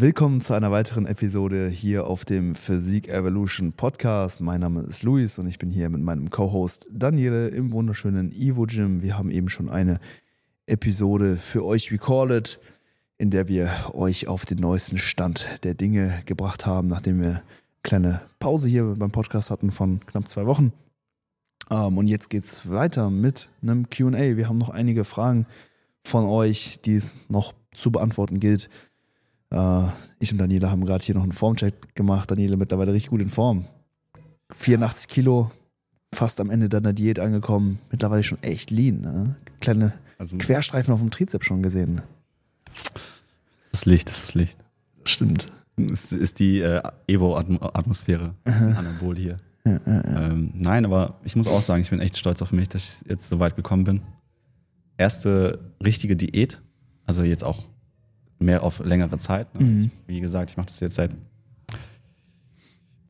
Willkommen zu einer weiteren Episode hier auf dem Physik Evolution Podcast. Mein Name ist Luis und ich bin hier mit meinem Co-Host Daniele im wunderschönen Evo Gym. Wir haben eben schon eine Episode für euch recorded, in der wir euch auf den neuesten Stand der Dinge gebracht haben, nachdem wir eine kleine Pause hier beim Podcast hatten von knapp zwei Wochen. Ähm, und jetzt geht's weiter mit einem QA. Wir haben noch einige Fragen von euch, die es noch zu beantworten gilt. Äh, ich und Daniela haben gerade hier noch einen Formcheck gemacht. Daniela mittlerweile richtig gut in Form. 84 Kilo, fast am Ende deiner Diät angekommen. Mittlerweile schon echt lean. Ne? Kleine Also, Querstreifen auf dem Trizeps schon gesehen. das ist Licht, das ist Licht. Stimmt. Es ist die äh, Evo-Atmosphäre. Das ist ein Anabol hier. Ähm, nein, aber ich muss auch sagen, ich bin echt stolz auf mich, dass ich jetzt so weit gekommen bin. Erste richtige Diät, also jetzt auch mehr auf längere Zeit. Ne? Mhm. Ich, wie gesagt, ich mache das jetzt seit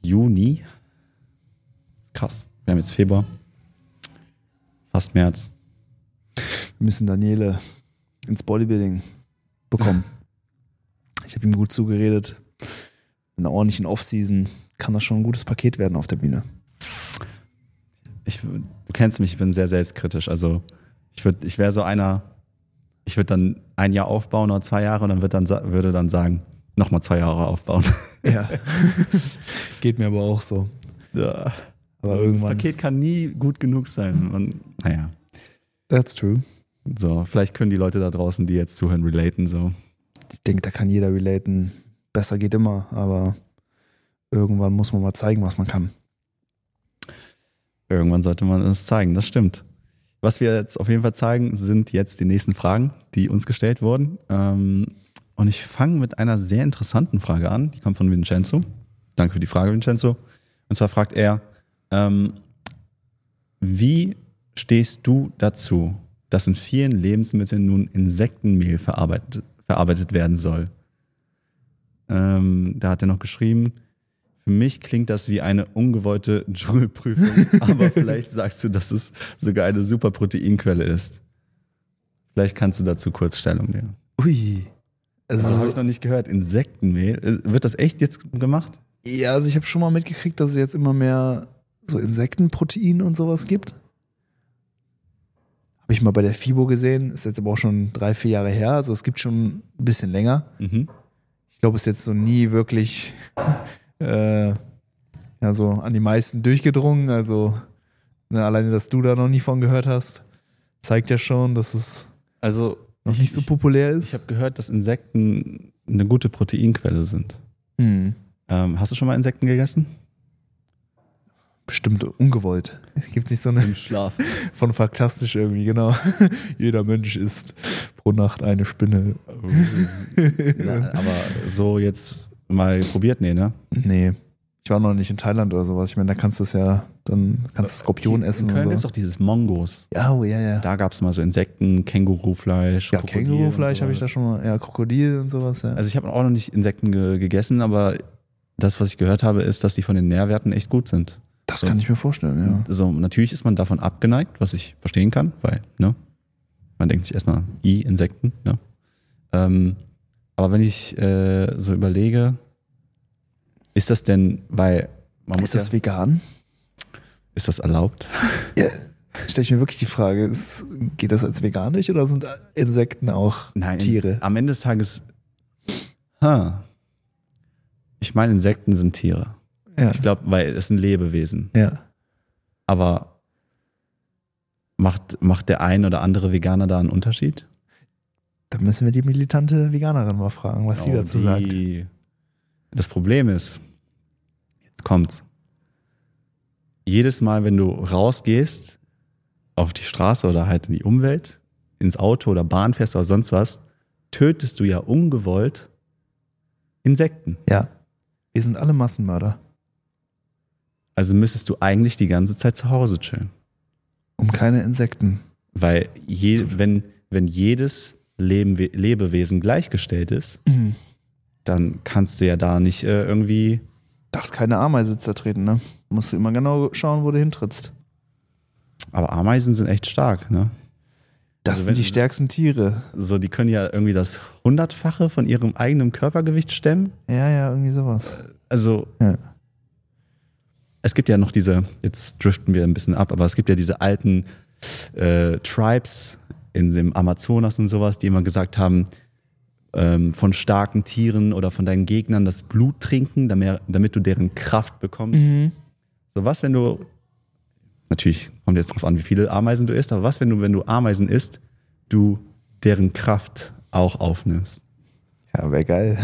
Juni. Krass. Wir haben jetzt Februar. Fast März. Wir müssen Daniele ins Bodybuilding bekommen. Ich habe ihm gut zugeredet. In einer ordentlichen Offseason kann das schon ein gutes Paket werden auf der Bühne. Ich, du kennst mich, ich bin sehr selbstkritisch. Also ich ich wäre so einer, ich würde dann ein Jahr aufbauen oder zwei Jahre und dann, wird dann würde dann sagen, nochmal zwei Jahre aufbauen. Ja. Geht mir aber auch so. Ja. Aber so, irgendwann. Das Paket kann nie gut genug sein. Und naja, That's true. so, vielleicht können die Leute da draußen, die jetzt zuhören, relaten. So. Ich denke, da kann jeder relaten. Besser geht immer, aber irgendwann muss man mal zeigen, was man kann. Irgendwann sollte man es zeigen, das stimmt. Was wir jetzt auf jeden Fall zeigen, sind jetzt die nächsten Fragen, die uns gestellt wurden. Ähm, und ich fange mit einer sehr interessanten Frage an. Die kommt von Vincenzo. Danke für die Frage, Vincenzo. Und zwar fragt er, ähm, wie stehst du dazu, dass in vielen Lebensmitteln nun Insektenmehl verarbeitet, verarbeitet werden soll? Ähm, da hat er noch geschrieben, für mich klingt das wie eine ungewollte Dschungelprüfung, aber vielleicht sagst du, dass es sogar eine super Proteinquelle ist. Vielleicht kannst du dazu kurz Stellung nehmen. Ui. Das Also, habe ich noch nicht gehört. Insektenmehl. Äh, Wird das echt jetzt gemacht? ja, also ich habe schon mal mitgekriegt, dass es jetzt immer mehr so Insektenprotein und sowas gibt. Habe ich mal bei der FIBO gesehen, ist jetzt aber auch schon drei, vier Jahre her. Also es gibt schon ein bisschen länger. Mhm. Ich glaube, es ist jetzt so nie wirklich äh, ja, so an die meisten durchgedrungen. Also ne, alleine, dass du da noch nie von gehört hast, zeigt ja schon, dass es Also noch ich, nicht so populär Ich ist. habe gehört, dass Insekten eine gute Proteinquelle sind. Hm. Ähm, hast du schon mal Insekten gegessen? Bestimmt ungewollt. Es gibt nicht so eine Schlaf. von Faktastisch irgendwie, genau. Jeder Mensch isst pro Nacht eine Spinne. Na, aber so jetzt mal probiert, nee, ne? Nee. Ich war noch nicht in Thailand oder sowas. Ich meine, da kannst du es ja, dann kannst du Skorpion essen In Köln und gibt es so. auch dieses Mongos. Ja, oh, ja, ja. Da gab es mal so Insekten, Kängurufleisch, Ja, Krokodil Kängurufleisch habe ich da schon mal. Ja, Krokodil und sowas, ja. Also ich habe auch noch nicht Insekten ge gegessen, aber das, was ich gehört habe, ist, dass die von den Nährwerten echt gut sind. das kann ich mir vorstellen, ja. Also natürlich ist man davon abgeneigt, was ich verstehen kann, weil, ne? Man denkt sich erstmal, i, Insekten, ne? Ähm, aber wenn ich äh, so überlege, ist das denn, weil man Ist das ja, vegan? ist das erlaubt? Ja, stelle ich mir wirklich die Frage, ist, geht das als veganisch oder sind Insekten auch Nein, Tiere? Am Ende des Tages, ha, ich meine, Insekten sind Tiere. Ja. Ich glaube, weil es sind Lebewesen. ja. Aber macht, macht der ein oder andere Veganer da einen Unterschied? Da müssen wir die militante Veganerin mal fragen, was sie Oh, dazu sagt. die- Das Problem ist, jetzt kommt's. Jedes Mal, wenn du rausgehst auf die Straße oder halt in die Umwelt, ins Auto oder Bahn fährst oder sonst was, tötest du ja ungewollt Insekten. Ja. Wir sind alle Massenmörder. Also müsstest du eigentlich die ganze Zeit zu Hause chillen. Um keine Insekten. Weil je, wenn, wenn jedes Leben, Lebewesen gleichgestellt ist, Mhm. dann kannst du ja da nicht äh, irgendwie. Darfst keine Ameise zertreten, ne? Musst du immer genau schauen, wo du hintrittst. Aber Ameisen sind echt stark, ne? Das Also sind die stärksten Tiere. So, die können ja irgendwie das Hundertfache von ihrem eigenen Körpergewicht stemmen. Ja, ja, irgendwie sowas. Also, Ja. es gibt ja noch diese, jetzt driften wir ein bisschen ab, aber es gibt ja diese alten äh, Tribes in dem Amazonas und sowas, die immer gesagt haben, ähm, von starken Tieren oder von deinen Gegnern das Blut trinken, damit, damit du deren Kraft bekommst. Mhm. So was, wenn du, natürlich kommt jetzt drauf an, wie viele Ameisen du isst, aber was, wenn du, wenn du Ameisen isst, du deren Kraft auch aufnimmst? Ja, wäre geil.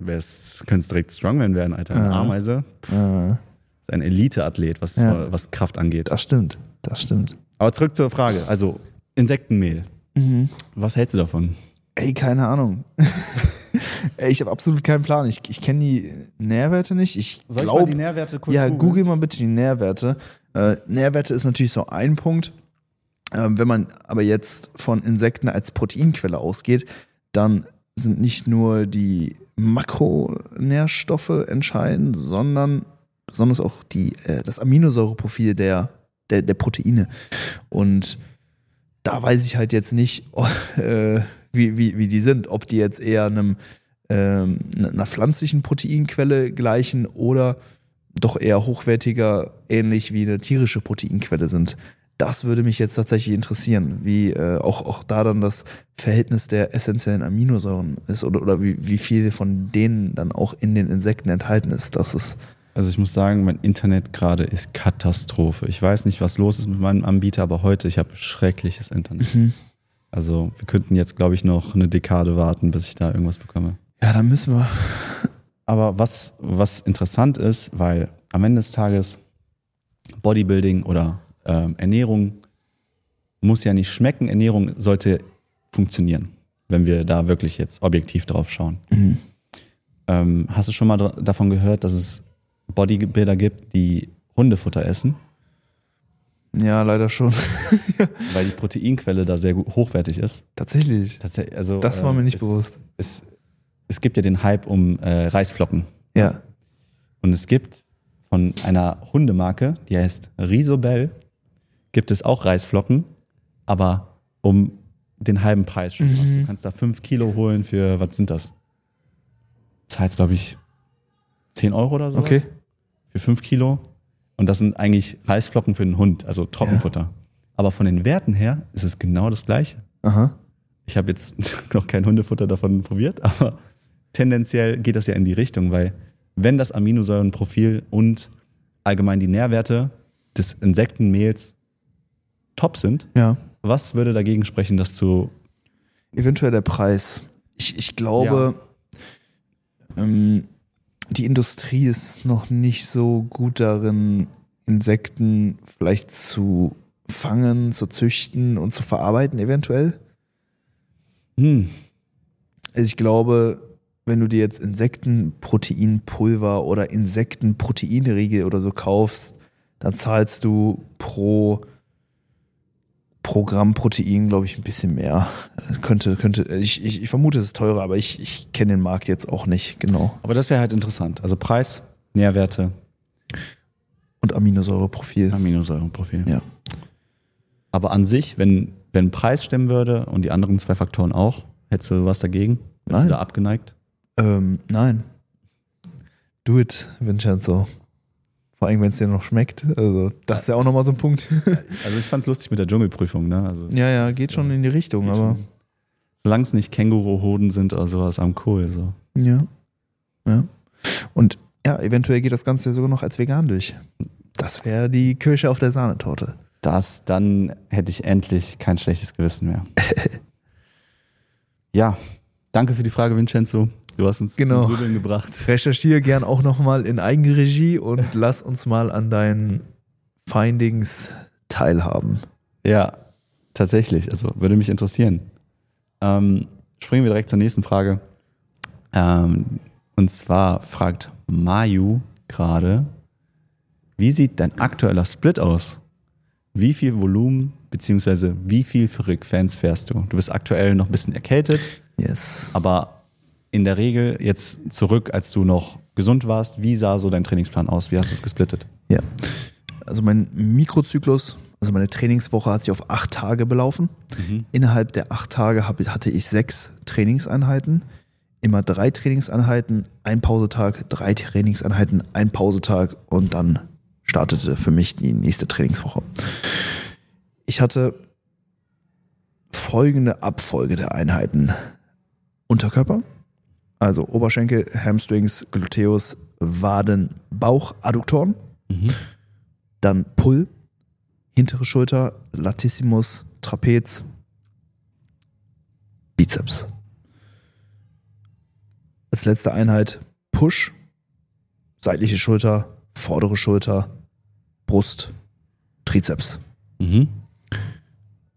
Wärst, könntest direkt Strongman werden, Alter. Eine Ja. Ameise Äh, ist ein Elite-Athlet, was, Ja. was Kraft angeht. das stimmt. Das stimmt. Aber zurück zur Frage. Also, Insektenmehl. Mhm. Was hältst du davon? Ey, keine Ahnung. Ey, ich habe absolut keinen Plan. Ich, ich kenne die Nährwerte nicht. Ich glaube, Nährwerte kurz ja, google mal bitte die Nährwerte. Äh, Nährwerte ist natürlich so ein Punkt. Ähm, wenn man aber jetzt von Insekten als Proteinquelle ausgeht, dann sind nicht nur die Makronährstoffe entscheidend, sondern besonders auch die, äh, das Aminosäureprofil der, der, der Proteine. Und da weiß ich halt jetzt nicht, äh, wie, wie, wie die sind, ob die jetzt eher einem, ähm, einer pflanzlichen Proteinquelle gleichen oder doch eher hochwertiger, ähnlich wie eine tierische Proteinquelle sind. Das würde mich jetzt tatsächlich interessieren, wie äh, auch, auch da dann das Verhältnis der essentiellen Aminosäuren ist oder, oder wie, wie viel von denen dann auch in den Insekten enthalten ist. Das ist, Also ich muss sagen, mein Internet gerade ist Katastrophe. Ich weiß nicht, was los ist mit meinem Anbieter, aber heute, ich habe schreckliches Internet. Also wir könnten jetzt, glaube ich, noch eine Dekade warten, bis ich da irgendwas bekomme. ja, dann müssen wir. Aber was, was interessant ist, weil am Ende des Tages Bodybuilding oder ähm, Ernährung muss ja nicht schmecken. Ernährung sollte funktionieren, wenn wir da wirklich jetzt objektiv drauf schauen. Ähm, hast du schon mal davon gehört, dass es Bodybuilder gibt, die Hundefutter essen, Ja, leider schon. weil die Proteinquelle da sehr hochwertig ist? Tatsächlich. Tatsächlich, also, Das war äh, mir nicht es, bewusst. Es, es gibt ja den Hype um äh, Reisflocken. Ja. Und es gibt von einer Hundemarke, die heißt Risobel, gibt es auch Reisflocken, aber um den halben Preis schon. Mhm. Du kannst da fünf Kilo holen für, was sind das? Zahlst, glaube ich, 10 Euro oder so. Okay. Für fünf Kilo. Und das sind eigentlich Reisflocken für den Hund, also Trockenfutter. Aber von den Werten her ist es genau das Gleiche. Aha. Ich habe jetzt noch kein Hundefutter davon probiert, aber tendenziell geht das ja in die Richtung, weil wenn das Aminosäurenprofil und allgemein die Nährwerte des Insektenmehls top sind, Ja. was würde dagegen sprechen, das zu Eventuell der Preis. Ich, ich glaube, ähm, die Industrie ist noch nicht so gut darin, Insekten vielleicht zu fangen, zu züchten und zu verarbeiten, eventuell. hm, Also ich glaube, wenn du dir jetzt Insektenproteinpulver oder Insektenproteinriegel oder so kaufst, dann zahlst du pro Programm Protein, glaube ich, ein bisschen mehr. Könnte, könnte, ich, ich, ich vermute, es ist teurer, aber ich, ich kenne den Markt jetzt auch nicht genau. aber das wäre halt interessant. Also Preis, Nährwerte, Und Aminosäureprofil. Aminosäurenprofil. Ja. Aber an sich, wenn, wenn Preis stimmen würde und die anderen zwei Faktoren auch, hättest du was dagegen? Bist Nein. du da abgeneigt? Ähm, nein. Do it, Vincenzo. Vor allem, wenn es dir noch schmeckt. Also, das ist ja auch nochmal so ein Punkt. Also ich fand's lustig mit der Dschungelprüfung, ne? Also ja, ja, geht schon in die Richtung, aber. schon. Solange es nicht Känguruhoden sind oder sowas am cool. So. Ja. Ja. Und ja, eventuell geht das Ganze sogar noch als vegan durch. Das wäre die Kirsche auf der Sahnetorte. Das, dann hätte ich endlich kein schlechtes Gewissen mehr. ja, danke für die Frage, Vincenzo. Du hast uns Genau. zum Grübeln gebracht. Recherchiere gern auch nochmal in Eigenregie und lass uns mal an deinen Findings teilhaben. Ja, tatsächlich. Also würde mich interessieren. Ähm, springen wir direkt zur nächsten Frage. Ähm, und zwar fragt Mayu gerade, wie sieht dein aktueller Split aus? Wie viel Volumen beziehungsweise wie viel Frequenz fährst du? Du bist aktuell noch ein bisschen erkältet, Yes. aber in der Regel jetzt zurück, als du noch gesund warst. Wie sah so dein Trainingsplan aus? Wie hast du es gesplittet? Ja. Also mein Mikrozyklus, also meine Trainingswoche hat sich auf acht Tage belaufen. Mhm. Innerhalb der acht Tage hatte ich sechs Trainingseinheiten. Immer drei Trainingseinheiten, ein Pausetag, drei Trainingseinheiten, ein Pausetag und dann startete für mich die nächste Trainingswoche. Ich hatte folgende Abfolge der Einheiten. Unterkörper, also Oberschenkel, Hamstrings, Gluteus, Waden, Bauch, Adduktoren. Mhm. Dann Pull, hintere Schulter, Latissimus, Trapez, Bizeps. Als letzte Einheit Push, seitliche Schulter, vordere Schulter, Brust, Trizeps. Mhm.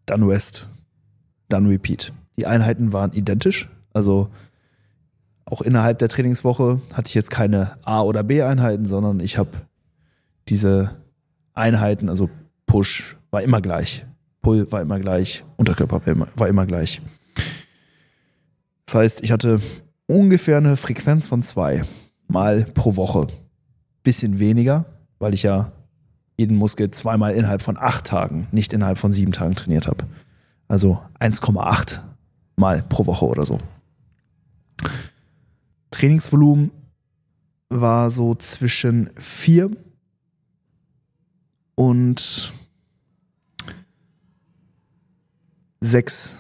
Dann Rest, dann Repeat. Die Einheiten waren identisch, also auch innerhalb der Trainingswoche hatte ich jetzt keine A- oder B-Einheiten, sondern ich habe diese Einheiten, also Push war immer gleich, Pull war immer gleich, Unterkörper war immer, gleich. Das heißt, ich hatte ungefähr eine Frequenz von zwei Mal pro Woche. Bisschen weniger, weil ich ja jeden Muskel zweimal innerhalb von acht Tagen, nicht innerhalb von sieben Tagen trainiert habe. Also 1,8 Mal pro Woche oder so. Trainingsvolumen war so zwischen vier und sechs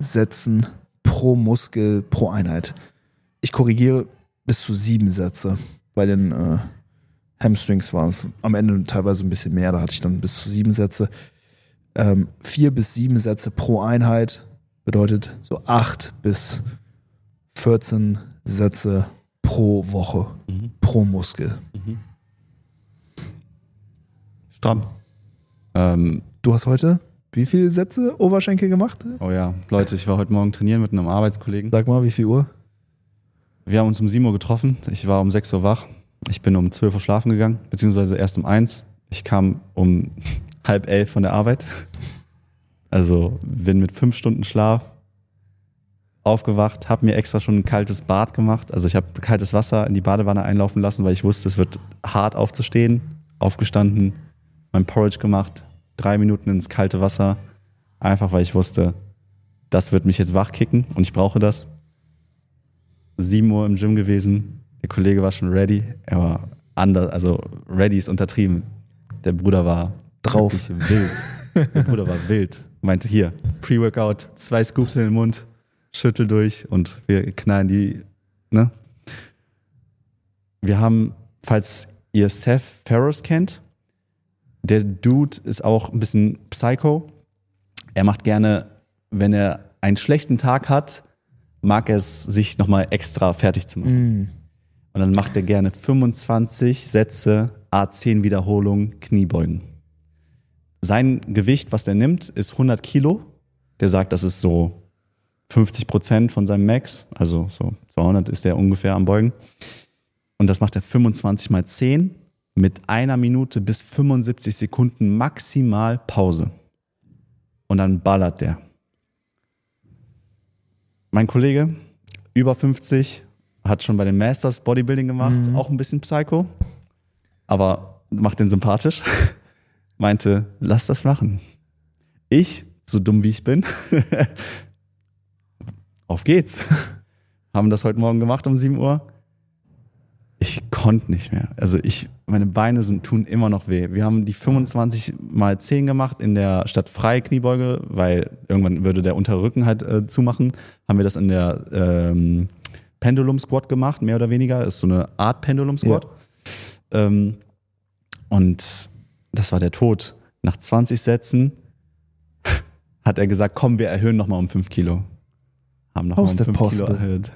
Sätzen pro Muskel pro Einheit. Ich korrigiere bis zu sieben Sätze. Bei den äh, Hamstrings waren es am Ende teilweise ein bisschen mehr, da hatte ich dann bis zu sieben Sätze. Ähm, vier bis sieben Sätze pro Einheit bedeutet so acht bis 14 Sätze pro Woche, Mhm. pro Muskel. Stramm. Ähm, Du hast heute wie viele Sätze Oberschenkel gemacht? oh ja, Leute, ich war heute Morgen trainieren mit einem Arbeitskollegen. Sag mal, wie viel Uhr? Wir haben uns um 7 Uhr getroffen. Ich war um 6 Uhr wach. Ich bin um 12 Uhr schlafen gegangen, beziehungsweise erst um 1. Ich kam um halb elf von der Arbeit. Also bin mit fünf Stunden Schlaf aufgewacht, habe mir extra schon ein kaltes Bad gemacht. Also ich habe kaltes Wasser in die Badewanne einlaufen lassen, weil ich wusste, es wird hart aufzustehen. Aufgestanden, mein Porridge gemacht, drei Minuten ins kalte Wasser. Einfach weil ich wusste, das wird mich jetzt wachkicken und ich brauche das. 7 Uhr im Gym gewesen. Der Kollege war schon ready. Er war anders, also ready ist untertrieben. Der Bruder war Drauf. wild. Der Bruder war wild. Meinte hier, Pre-Workout, zwei Scoops in den Mund, schüttel durch und wir knallen die, ne? Wir haben, falls ihr Seth Ferris kennt, der Dude ist auch ein bisschen Psycho. Er macht gerne, wenn er einen schlechten Tag hat, mag er es, sich nochmal extra fertig zu machen. Und dann macht er gerne 25 Sätze, A10 Wiederholungen, Kniebeugen. Sein Gewicht, was der nimmt, ist 100 Kilo. Der sagt, das ist so 50 Prozent von seinem Max. Also so 200 ist der ungefähr am Beugen. Und das macht er 25 mal 10 mit einer Minute bis 75 Sekunden maximal Pause. Und dann ballert der. Mein Kollege, über 50, hat schon bei den Masters Bodybuilding gemacht, auch ein bisschen Psycho, aber macht den sympathisch. Meinte, lass das machen. Ich, so dumm wie ich bin, auf geht's. Haben das heute Morgen gemacht um 7 Uhr. Ich konnte nicht mehr. Also ich, meine Beine sind, tun immer noch weh. Wir haben die 25 mal 10 gemacht in der statt freie Kniebeuge, weil irgendwann würde der untere Rücken halt äh, zumachen. Haben wir das in der ähm, Pendulum Squat gemacht, mehr oder weniger. Ist so eine Art Pendulum Squat. Ähm, und das war der Tod. Nach 20 Sätzen hat er gesagt, komm, wir erhöhen nochmal um 5 Kilo. Haben nochmal um that 5 Kilo erhöht.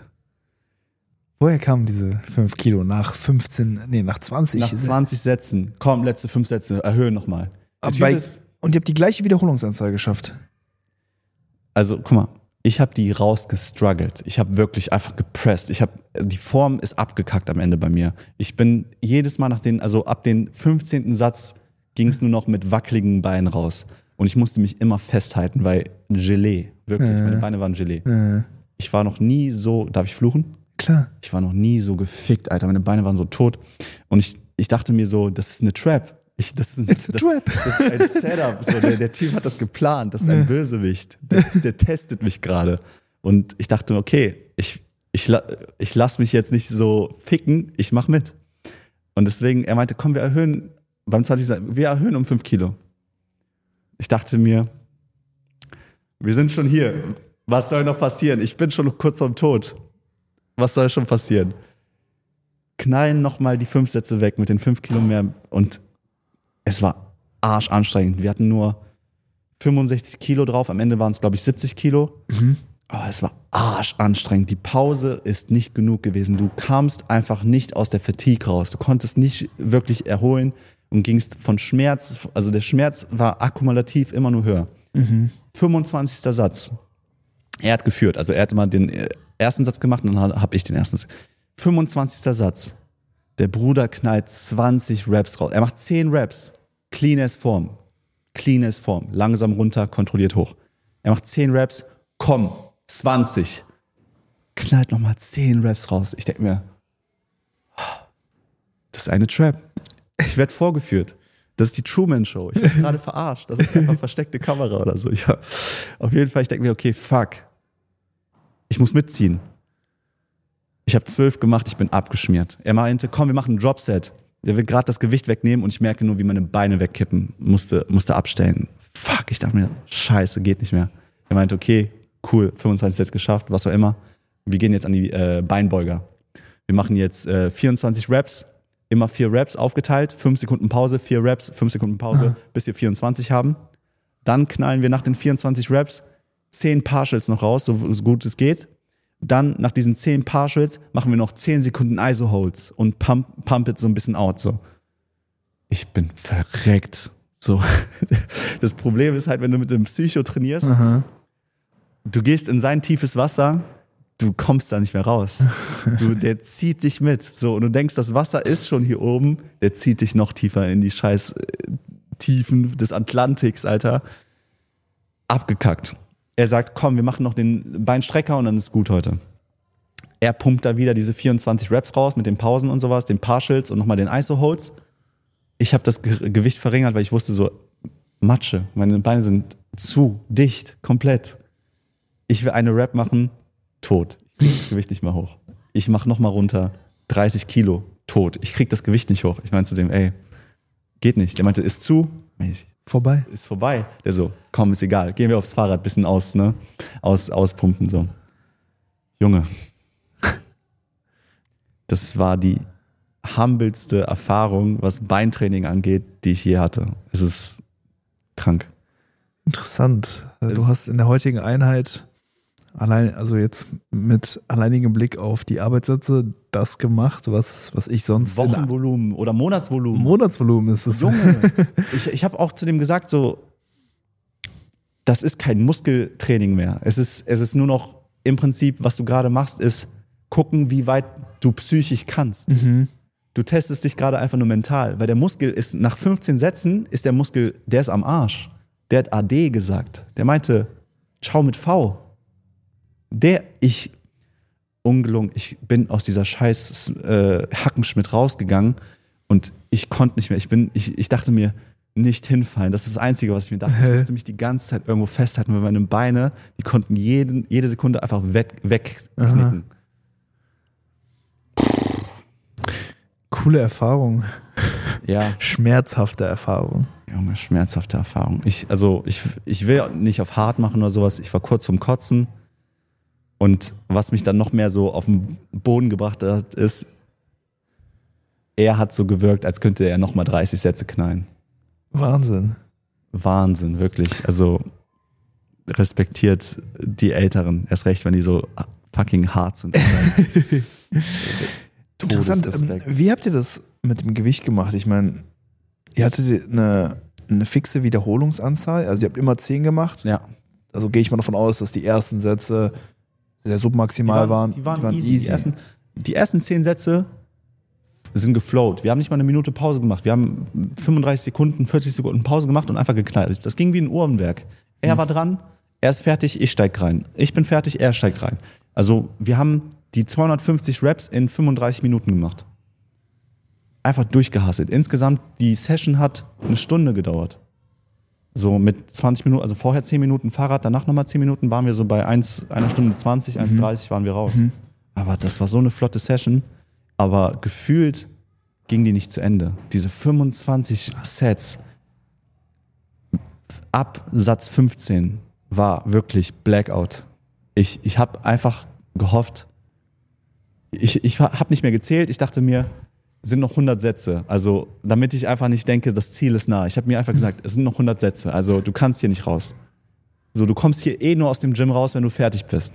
Woher kamen diese 5 Kilo? Nach 15, nee, nach 20. Nach 20 Sätzen. Komm, letzte 5 Sätze, erhöhen nochmal. Ist- und ihr habt die gleiche Wiederholungsanzahl geschafft. Also, guck mal, ich habe die rausgestruggelt. Ich habe wirklich einfach gepresst. Ich habe die Form ist abgekackt am Ende bei mir. Ich bin jedes Mal nach den, also ab den 15. Satz ging es nur noch mit wackeligen Beinen raus. Und ich musste mich immer festhalten, weil Gelee, wirklich, meine Beine waren Gelee. Äh, Ich war noch nie so, darf ich fluchen? klar. Ich war noch nie so gefickt, Alter. Meine Beine waren so tot. Und ich, ich dachte mir so, das ist eine Trap. Ich, das, ist das, trap. das ist ein Setup. So, der, der Typ hat das geplant. Das ist ein Bösewicht. Der, der testet mich gerade. Und ich dachte, okay, ich, ich, ich lasse mich jetzt nicht so ficken, ich mach mit. Und deswegen, er meinte, komm, wir erhöhen, beim 20. Sa- wir erhöhen um 5 Kilo. Ich dachte mir, wir sind schon hier. Was soll noch passieren? Ich bin schon kurz vorm Tod. Was soll schon passieren? Knallen nochmal die fünf Sätze weg mit den fünf Kilo mehr und es war arschanstrengend. Wir hatten nur 65 Kilo drauf, am Ende waren es, glaube ich, 70 Kilo. Aber es war arschanstrengend. Die Pause ist nicht genug gewesen. Du kamst einfach nicht aus der Fatigue raus. Du konntest nicht wirklich erholen und gingst von Schmerz, also der Schmerz war akkumulativ immer nur höher. 25. Satz. Er hat geführt. Also er hat immer den äh, ersten Satz gemacht und dann habe ich den ersten. Satz. 25. Satz. Der Bruder knallt 20 Raps raus. Er macht 10 Raps. Clean as Form. Clean as Form. Langsam runter, kontrolliert hoch. Er macht 10 Raps. Komm, 20. Knallt nochmal 10 Raps raus. Ich denke mir, das ist eine Trap. Ich werde vorgeführt. Das ist die Truman Show. Ich werde gerade verarscht. Das ist einfach versteckte Kamera oder so. Hab, auf jeden Fall, ich denke mir, okay, fuck. Ich muss mitziehen. Ich habe zwölf gemacht, ich bin abgeschmiert. Er meinte, komm, wir machen ein Dropset. Der will gerade das Gewicht wegnehmen und ich merke nur, wie meine Beine wegkippen. Musste, musste abstellen. Fuck, ich dachte mir, scheiße, geht nicht mehr. Er meinte, okay, cool, 25 Sets geschafft, was auch immer. Wir gehen jetzt an die äh, Beinbeuger. Wir machen jetzt äh, 24 Reps, immer vier Reps aufgeteilt, fünf Sekunden Pause, vier Reps, fünf Sekunden Pause, bis wir 24 haben. Dann knallen wir nach den 24 Reps 10 Partials noch raus, so, so gut es geht. Dann nach diesen 10 Partials machen wir noch 10 Sekunden ISO-Holds und pump, pump it so ein bisschen out. So. Ich bin verreckt. So. Das Problem ist halt, wenn du mit dem Psycho trainierst, du gehst in sein tiefes Wasser, du kommst da nicht mehr raus. Du, der zieht dich mit. So, und du denkst, das Wasser ist schon hier oben, der zieht dich noch tiefer in die scheiß äh, Tiefen des Atlantiks, Alter. Abgekackt. Er sagt, komm, wir machen noch den Beinstrecker und dann ist gut heute. Er pumpt da wieder diese 24 Reps raus mit den Pausen und sowas, den Partials und nochmal den ISO-Holds. Ich habe das Ge Gewicht verringert, weil ich wusste so, Matsche, meine Beine sind zu dicht, komplett. Ich will eine Rap machen, tot. Ich krieg das Gewicht nicht mehr hoch. Ich mach nochmal runter, 30 Kilo, tot. Ich krieg das Gewicht nicht hoch. Ich meinte zu dem, ey, geht nicht. Der meinte, ist zu. Ich, Vorbei. ist vorbei. Der so, komm, ist egal. Gehen wir aufs Fahrrad, bisschen aus, ne? Aus, auspumpen, so. Junge. Das war die humbelste Erfahrung, was Beintraining angeht, die ich je hatte. Es ist krank. Interessant. Du hast in der heutigen Einheit allein, also jetzt mit alleinigem Blick auf die Arbeitssätze, das gemacht, was, was ich sonst Wochenvolumen oder Monatsvolumen. Monatsvolumen ist es. Junge, ich, ich habe auch zu dem gesagt, so, das ist kein Muskeltraining mehr. Es ist, es ist nur noch im Prinzip, was du gerade machst, ist gucken, wie weit du psychisch kannst. Du testest dich gerade einfach nur mental, weil der Muskel ist, nach 15 Sätzen ist der Muskel, der ist am Arsch. Der hat AD gesagt. Der meinte, ciao mit V. Der, ich, ungelungen, ich bin aus dieser scheiß äh, Hackenschmidt rausgegangen und ich konnte nicht mehr. Ich bin, ich, ich dachte mir, nicht hinfallen. Das ist das Einzige, was ich mir dachte. Ich musste mich die ganze Zeit irgendwo festhalten, weil meine Beine, die konnten jeden, jede Sekunde einfach weg, wegknicken. Coole Erfahrung. Ja, Schmerzhafte Erfahrung. Junge, schmerzhafte Erfahrung. Ich, also, ich, ich will nicht auf hart machen oder sowas. Ich war kurz vorm Kotzen. Und was mich dann noch mehr so auf den Boden gebracht hat, ist, er hat so gewirkt, als könnte er nochmal 30 Sätze knallen. Wahnsinn. Wahnsinn, wirklich. Also respektiert die Älteren, erst recht, wenn die so fucking hart sind. Interessant. Ähm, wie habt ihr das mit dem Gewicht gemacht? Ich meine, ihr hattet eine, eine fixe Wiederholungsanzahl, also ihr habt immer 10 gemacht. Ja, Also gehe ich mal davon aus, dass die ersten Sätze sehr submaximal waren. Die waren, easy. Die, ersten, die ersten zehn Sätze sind geflowt. Wir haben nicht mal eine Minute Pause gemacht. Wir haben 35 Sekunden, 40 Sekunden Pause gemacht und einfach geknallt. Das ging wie ein Uhrenwerk. Er Hm. war dran, er ist fertig, ich steig rein. Ich bin fertig, er steigt rein. Also wir haben die 250 Reps in 35 Minuten gemacht. einfach durchgehasselt. Insgesamt, die Session hat eine Stunde gedauert. So mit 20 Minuten, also vorher 10 Minuten Fahrrad, danach nochmal 10 Minuten, waren wir so bei 1, einer Stunde 20, 1,30 waren wir raus. Aber das war so eine flotte Session. Aber gefühlt ging die nicht zu Ende. Diese 25 Sets ab Satz 15 war wirklich Blackout. Ich, ich habe einfach gehofft, ich, ich habe nicht mehr gezählt. Ich dachte mir, sind noch 100 Sätze. Also, damit ich einfach nicht denke, das Ziel ist nah. Ich habe mir einfach gesagt, es sind noch 100 Sätze. Also, du kannst hier nicht raus. So, du kommst hier eh nur aus dem Gym raus, wenn du fertig bist.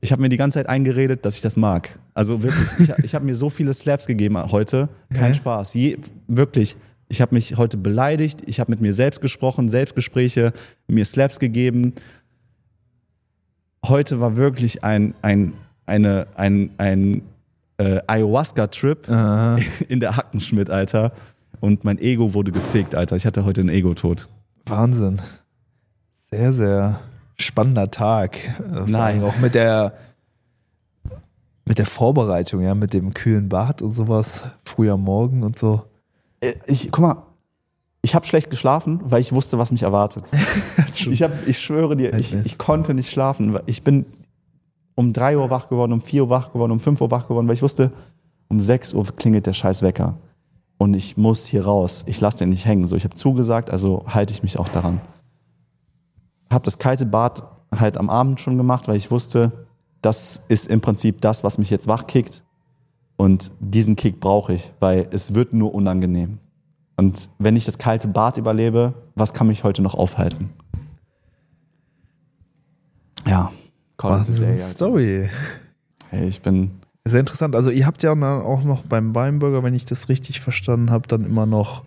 Ich habe mir die ganze Zeit eingeredet, dass ich das mag. Also wirklich, ich, ich habe mir so viele Slaps gegeben heute. Kein Ja. Spaß. Je, wirklich. Ich habe mich heute beleidigt, ich habe mit mir selbst gesprochen, Selbstgespräche, mir Slaps gegeben. Heute war wirklich ein, ein, eine, ein, ein äh, Ayahuasca-Trip in der Hackenschmidt, Alter. Und mein Ego wurde gefickt, Alter. Ich hatte heute einen Ego-Tod. Wahnsinn. Sehr, sehr spannender Tag. Vor Nein. Auch mit der, mit der Vorbereitung, ja, mit dem kühlen Bad und sowas, früh am Morgen und so. Äh, Ich, guck mal, ich habe schlecht geschlafen, weil ich wusste, was mich erwartet. Ich, hab, ich schwöre dir, ich, ich konnte nicht schlafen. Ich bin um 3 Uhr wach geworden, um 4 Uhr wach geworden, um 5 Uhr wach geworden, weil ich wusste, um 6 Uhr klingelt der scheiß Wecker. Und ich muss hier raus. Ich lasse den nicht hängen. So, ich habe zugesagt, also halte ich mich auch daran. Habe das kalte Bad halt am Abend schon gemacht, weil ich wusste, das ist im Prinzip das, was mich jetzt wachkickt. Und diesen Kick brauche ich, weil es wird nur unangenehm. Und wenn ich das kalte Bad überlebe, was kann mich heute noch aufhalten? Ja. Wahnsinn. Story. Hey, ich bin. Sehr interessant. Also ihr habt ja dann auch noch beim Weinburger, wenn ich das richtig verstanden habe, dann immer noch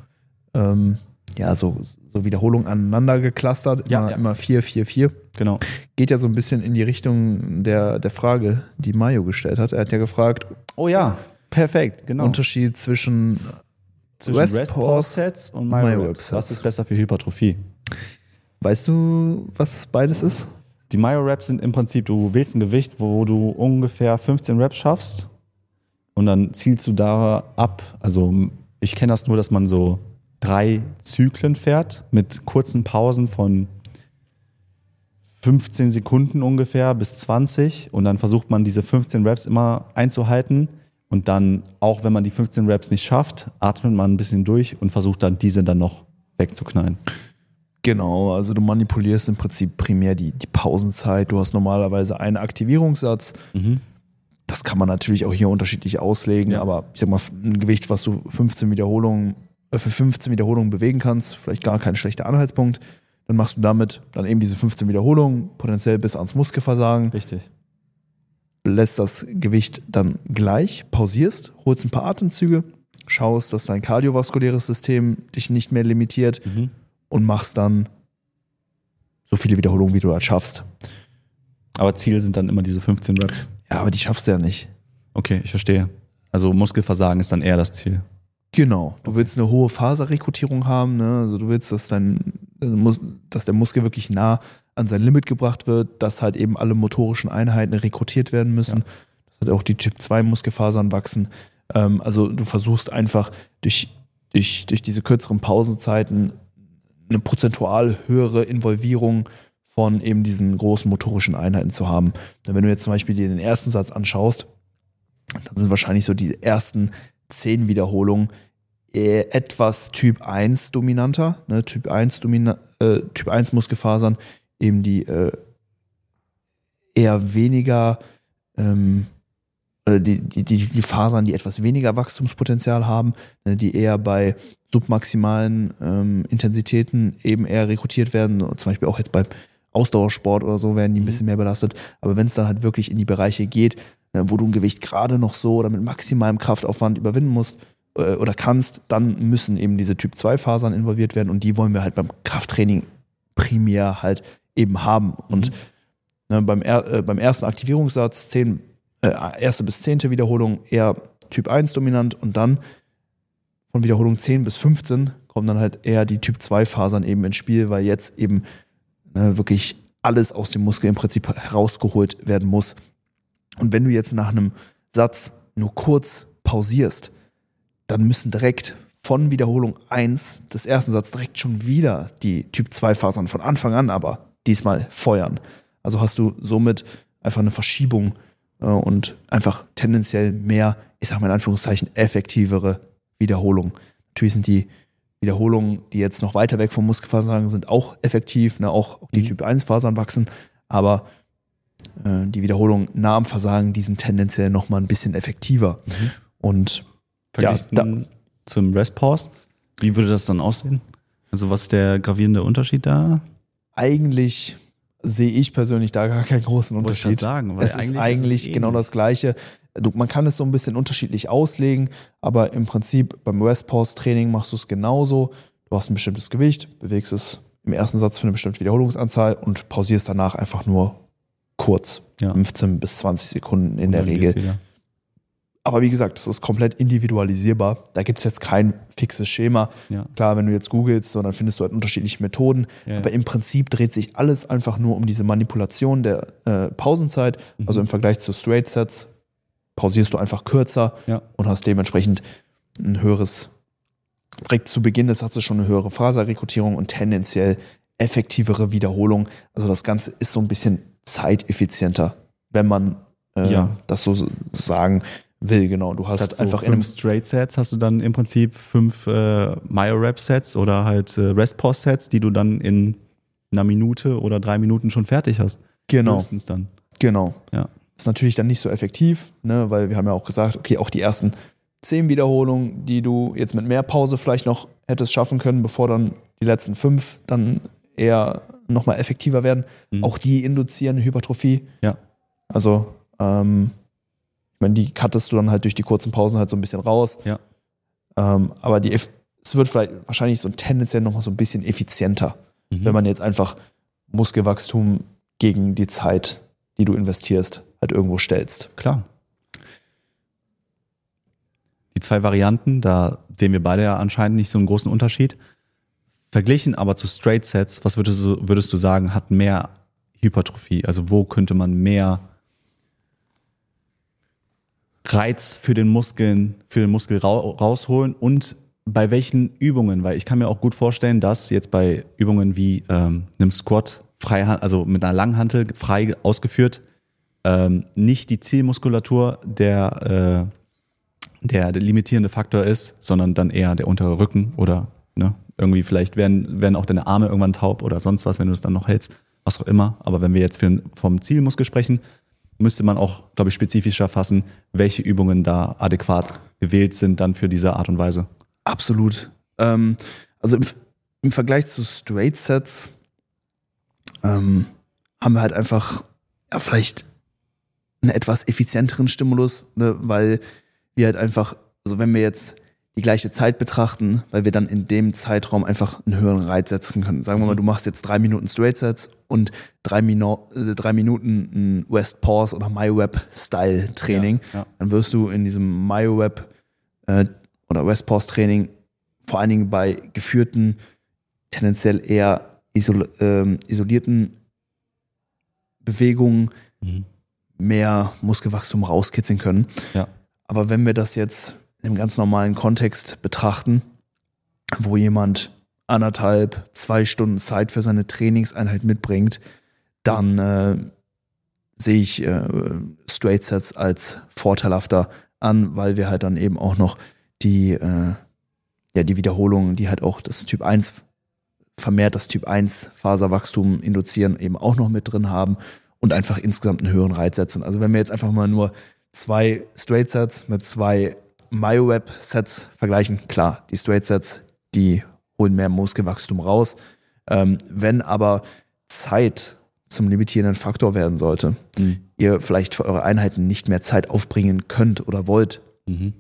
ähm, ja, so, so Wiederholungen aneinander geklustert. Ja, immer, ja. immer vier, vier, vier. Genau. Geht ja so ein bisschen in die Richtung der, der Frage, die Mayo gestellt hat. Er hat ja gefragt, Oh ja, perfekt, genau. Unterschied zwischen Zwischen Rest Pause Sets und Rep Reps. Sets. Was ist besser für Hypertrophie? Weißt du, was beides ist? Die Myo Reps sind im Prinzip, du wählst ein Gewicht, wo du ungefähr 15 Reps schaffst und dann zielst du da ab. Also ich kenne das nur, dass man so drei Zyklen fährt mit kurzen Pausen von 15 Sekunden ungefähr bis 20 und dann versucht man diese 15 Reps immer einzuhalten und dann, auch wenn man die 15 Reps nicht schafft, atmet man ein bisschen durch und versucht dann diese dann noch wegzuknallen. Genau, also du manipulierst im Prinzip primär die, die Pausenzeit. Du hast normalerweise einen Aktivierungssatz. Das kann man natürlich auch hier unterschiedlich auslegen, Ja. aber ich sag mal, ein Gewicht, was du 15 Wiederholungen, äh, für 15 Wiederholungen bewegen kannst, vielleicht gar kein schlechter Anhaltspunkt. Dann machst du damit dann eben diese 15 Wiederholungen, potenziell bis ans Muskelversagen, Richtig. lässt das Gewicht dann gleich, pausierst, holst ein paar Atemzüge, schaust, dass dein kardiovaskuläres System dich nicht mehr limitiert Mhm. Und machst dann so viele Wiederholungen, wie du halt schaffst. Aber Ziel sind dann immer diese 15 Reps. Ja, aber die schaffst du ja nicht. Okay, ich verstehe. Also Muskelversagen ist dann eher das Ziel. Genau. Du willst eine hohe Faserrekrutierung haben, ne? Also du willst, dass dein, äh, dass der Muskel wirklich nah an sein Limit gebracht wird, dass halt eben alle motorischen Einheiten rekrutiert werden müssen. Dass halt auch die Typ 2 Muskelfasern wachsen. Ähm, also du versuchst einfach durch, durch, durch diese kürzeren Pausenzeiten eine prozentual höhere Involvierung von eben diesen großen motorischen Einheiten zu haben. Denn wenn du jetzt zum Beispiel dir den ersten Satz anschaust, dann sind wahrscheinlich so die ersten zehn Wiederholungen äh, etwas Typ 1 dominanter, ne? Typ 1 Domina äh, Typ 1 Muskelfasern, eben die äh, eher weniger ähm, oder die, die, die, die Fasern, die etwas weniger Wachstumspotenzial haben, ne? die eher bei submaximalen ähm, Intensitäten eben eher rekrutiert werden, zum Beispiel auch jetzt beim Ausdauersport oder so werden die ein bisschen mehr belastet. Aber wenn es dann halt wirklich in die Bereiche geht, äh, wo du ein Gewicht gerade noch so oder mit maximalem Kraftaufwand überwinden musst äh, oder kannst, dann müssen eben diese Typ 2 Fasern involviert werden und die wollen wir halt beim Krafttraining primär halt eben haben. Und ne, beim, äh, beim ersten Aktivierungssatz, 10, äh, erste bis zehnte Wiederholung eher Typ 1 dominant und dann von Wiederholung 10 bis 15 kommen dann halt eher die Typ 2 Fasern eben ins Spiel, weil jetzt eben ne, wirklich alles aus dem Muskel im Prinzip herausgeholt werden muss. Und wenn du jetzt nach einem Satz nur kurz pausierst, dann müssen direkt von Wiederholung 1 des ersten Satzes direkt schon wieder die Typ 2 Fasern von Anfang an aber diesmal feuern. Also hast du somit einfach eine Verschiebung äh, und einfach tendenziell mehr, ich sag mal in Anführungszeichen, effektivere Wiederholungen. Natürlich sind die Wiederholungen, die jetzt noch weiter weg vom Muskelfasern sind, auch effektiv, ne? auch, die Mhm. Typ 1 Fasern wachsen, aber äh, die Wiederholungen nah am Versagen, die sind tendenziell noch mal ein bisschen effektiver. Und ja, Verglichen zum Rest Pause, wie würde das dann aussehen? Also was ist der gravierende Unterschied da? eigentlich sehe ich persönlich da gar keinen großen ich Unterschied. grad sagen, weil es ist eigentlich ist eigentlich es genau das Gleiche. Man kann es so ein bisschen unterschiedlich auslegen, aber im Prinzip beim Rest Pause Training machst du es genauso. Du hast ein bestimmtes Gewicht, bewegst es im ersten Satz für eine bestimmte Wiederholungsanzahl und pausierst danach einfach nur kurz, Ja. 15 bis 20 Sekunden in der Regel. Aber wie gesagt, das ist komplett individualisierbar. Da gibt es jetzt kein fixes Schema. Ja. Klar, wenn du jetzt googelst, so, dann findest du halt unterschiedliche Methoden. Ja. Aber im Prinzip dreht sich alles einfach nur um diese Manipulation der äh, Pausenzeit. Mhm. Also im Vergleich zu Straight Sets pausierst du einfach kürzer Ja. und hast dementsprechend ein höheres, direkt zu Beginn des Satzes schon eine höhere Faserrekrutierung und tendenziell effektivere Wiederholung. Also das Ganze ist so ein bisschen zeiteffizienter, wenn man äh, Ja. das so sagen will. Genau, du hast Statt so einfach in einem fünf Straight Sets hast du dann im Prinzip fünf äh, Myo-Rap Sets oder halt äh, Rest Pause Sets, die du dann in einer Minute oder drei Minuten schon fertig hast. genau, Höchstens dann. genau. Ja. Ist natürlich dann nicht so effektiv, ne, weil wir haben ja auch gesagt, okay, auch die ersten zehn Wiederholungen, die du jetzt mit mehr Pause vielleicht noch hättest schaffen können, bevor dann die letzten fünf dann eher nochmal effektiver werden, Mhm. auch die induzieren Hypertrophie. Ja. Also, ähm, ich meine, die cuttest du dann halt durch die kurzen Pausen halt so ein bisschen raus. Ja. Ähm, aber die, es wird vielleicht wahrscheinlich so tendenziell nochmal so ein bisschen effizienter, Mhm. wenn man jetzt einfach Muskelwachstum gegen die Zeit, die du investierst, halt irgendwo stellst. Klar. Die zwei Varianten, da sehen wir beide ja anscheinend nicht so einen großen Unterschied. Verglichen aber zu Straight Sets, was würdest du, würdest du sagen, hat mehr Hypertrophie? Also wo könnte man mehr Reiz für den Muskeln, für den Muskel rau rausholen und bei welchen Übungen? Weil ich kann mir auch gut vorstellen, dass jetzt bei Übungen wie ähm, einem Squat frei, also mit einer Langhantel frei ausgeführt, ähm, nicht die Zielmuskulatur der, äh, der, der limitierende Faktor ist, sondern dann eher der untere Rücken oder ne, irgendwie vielleicht werden, werden auch deine Arme irgendwann taub oder sonst was, wenn du es dann noch hältst, was auch immer. Aber wenn wir jetzt für, vom Zielmuskel sprechen, müsste man auch, glaube ich, spezifischer fassen, welche Übungen da adäquat gewählt sind dann für diese Art und Weise. Absolut. Ähm, also im, im Vergleich zu Straight Sets ähm, haben wir halt einfach ja, vielleicht einen etwas effizienteren Stimulus, ne, weil wir halt einfach, also wenn wir jetzt die gleiche Zeit betrachten, weil wir dann in dem Zeitraum einfach einen höheren Reiz setzen können. Sagen wir mal, du machst jetzt drei Minuten Straight Sets und drei, Mino äh, drei Minuten ein West Pause oder MyWeb-Style Training. Ja, ja. Dann wirst du in diesem MyWeb äh, oder West Pause Training vor allen Dingen bei geführten, tendenziell eher isol ähm, isolierten Bewegungen Mhm. mehr Muskelwachstum rauskitzeln können. Ja. Aber wenn wir das jetzt im ganz normalen Kontext betrachten, wo jemand anderthalb, zwei Stunden Zeit für seine Trainingseinheit mitbringt, dann äh, sehe ich äh, Straight Sets als vorteilhafter an, weil wir halt dann eben auch noch die, äh, ja, die Wiederholungen, die halt auch das Typ 1 vermehrt das Typ 1 Faserwachstum induzieren, eben auch noch mit drin haben und einfach insgesamt einen höheren Reiz setzen. Also wenn wir jetzt einfach mal nur zwei Straight Sets mit zwei MyoWeb Sets vergleichen, klar, die Straight Sets, die holen mehr Muskelwachstum raus. Ähm, wenn aber Zeit zum limitierenden Faktor werden sollte, Mhm. ihr vielleicht für eure Einheiten nicht mehr Zeit aufbringen könnt oder wollt, Mhm.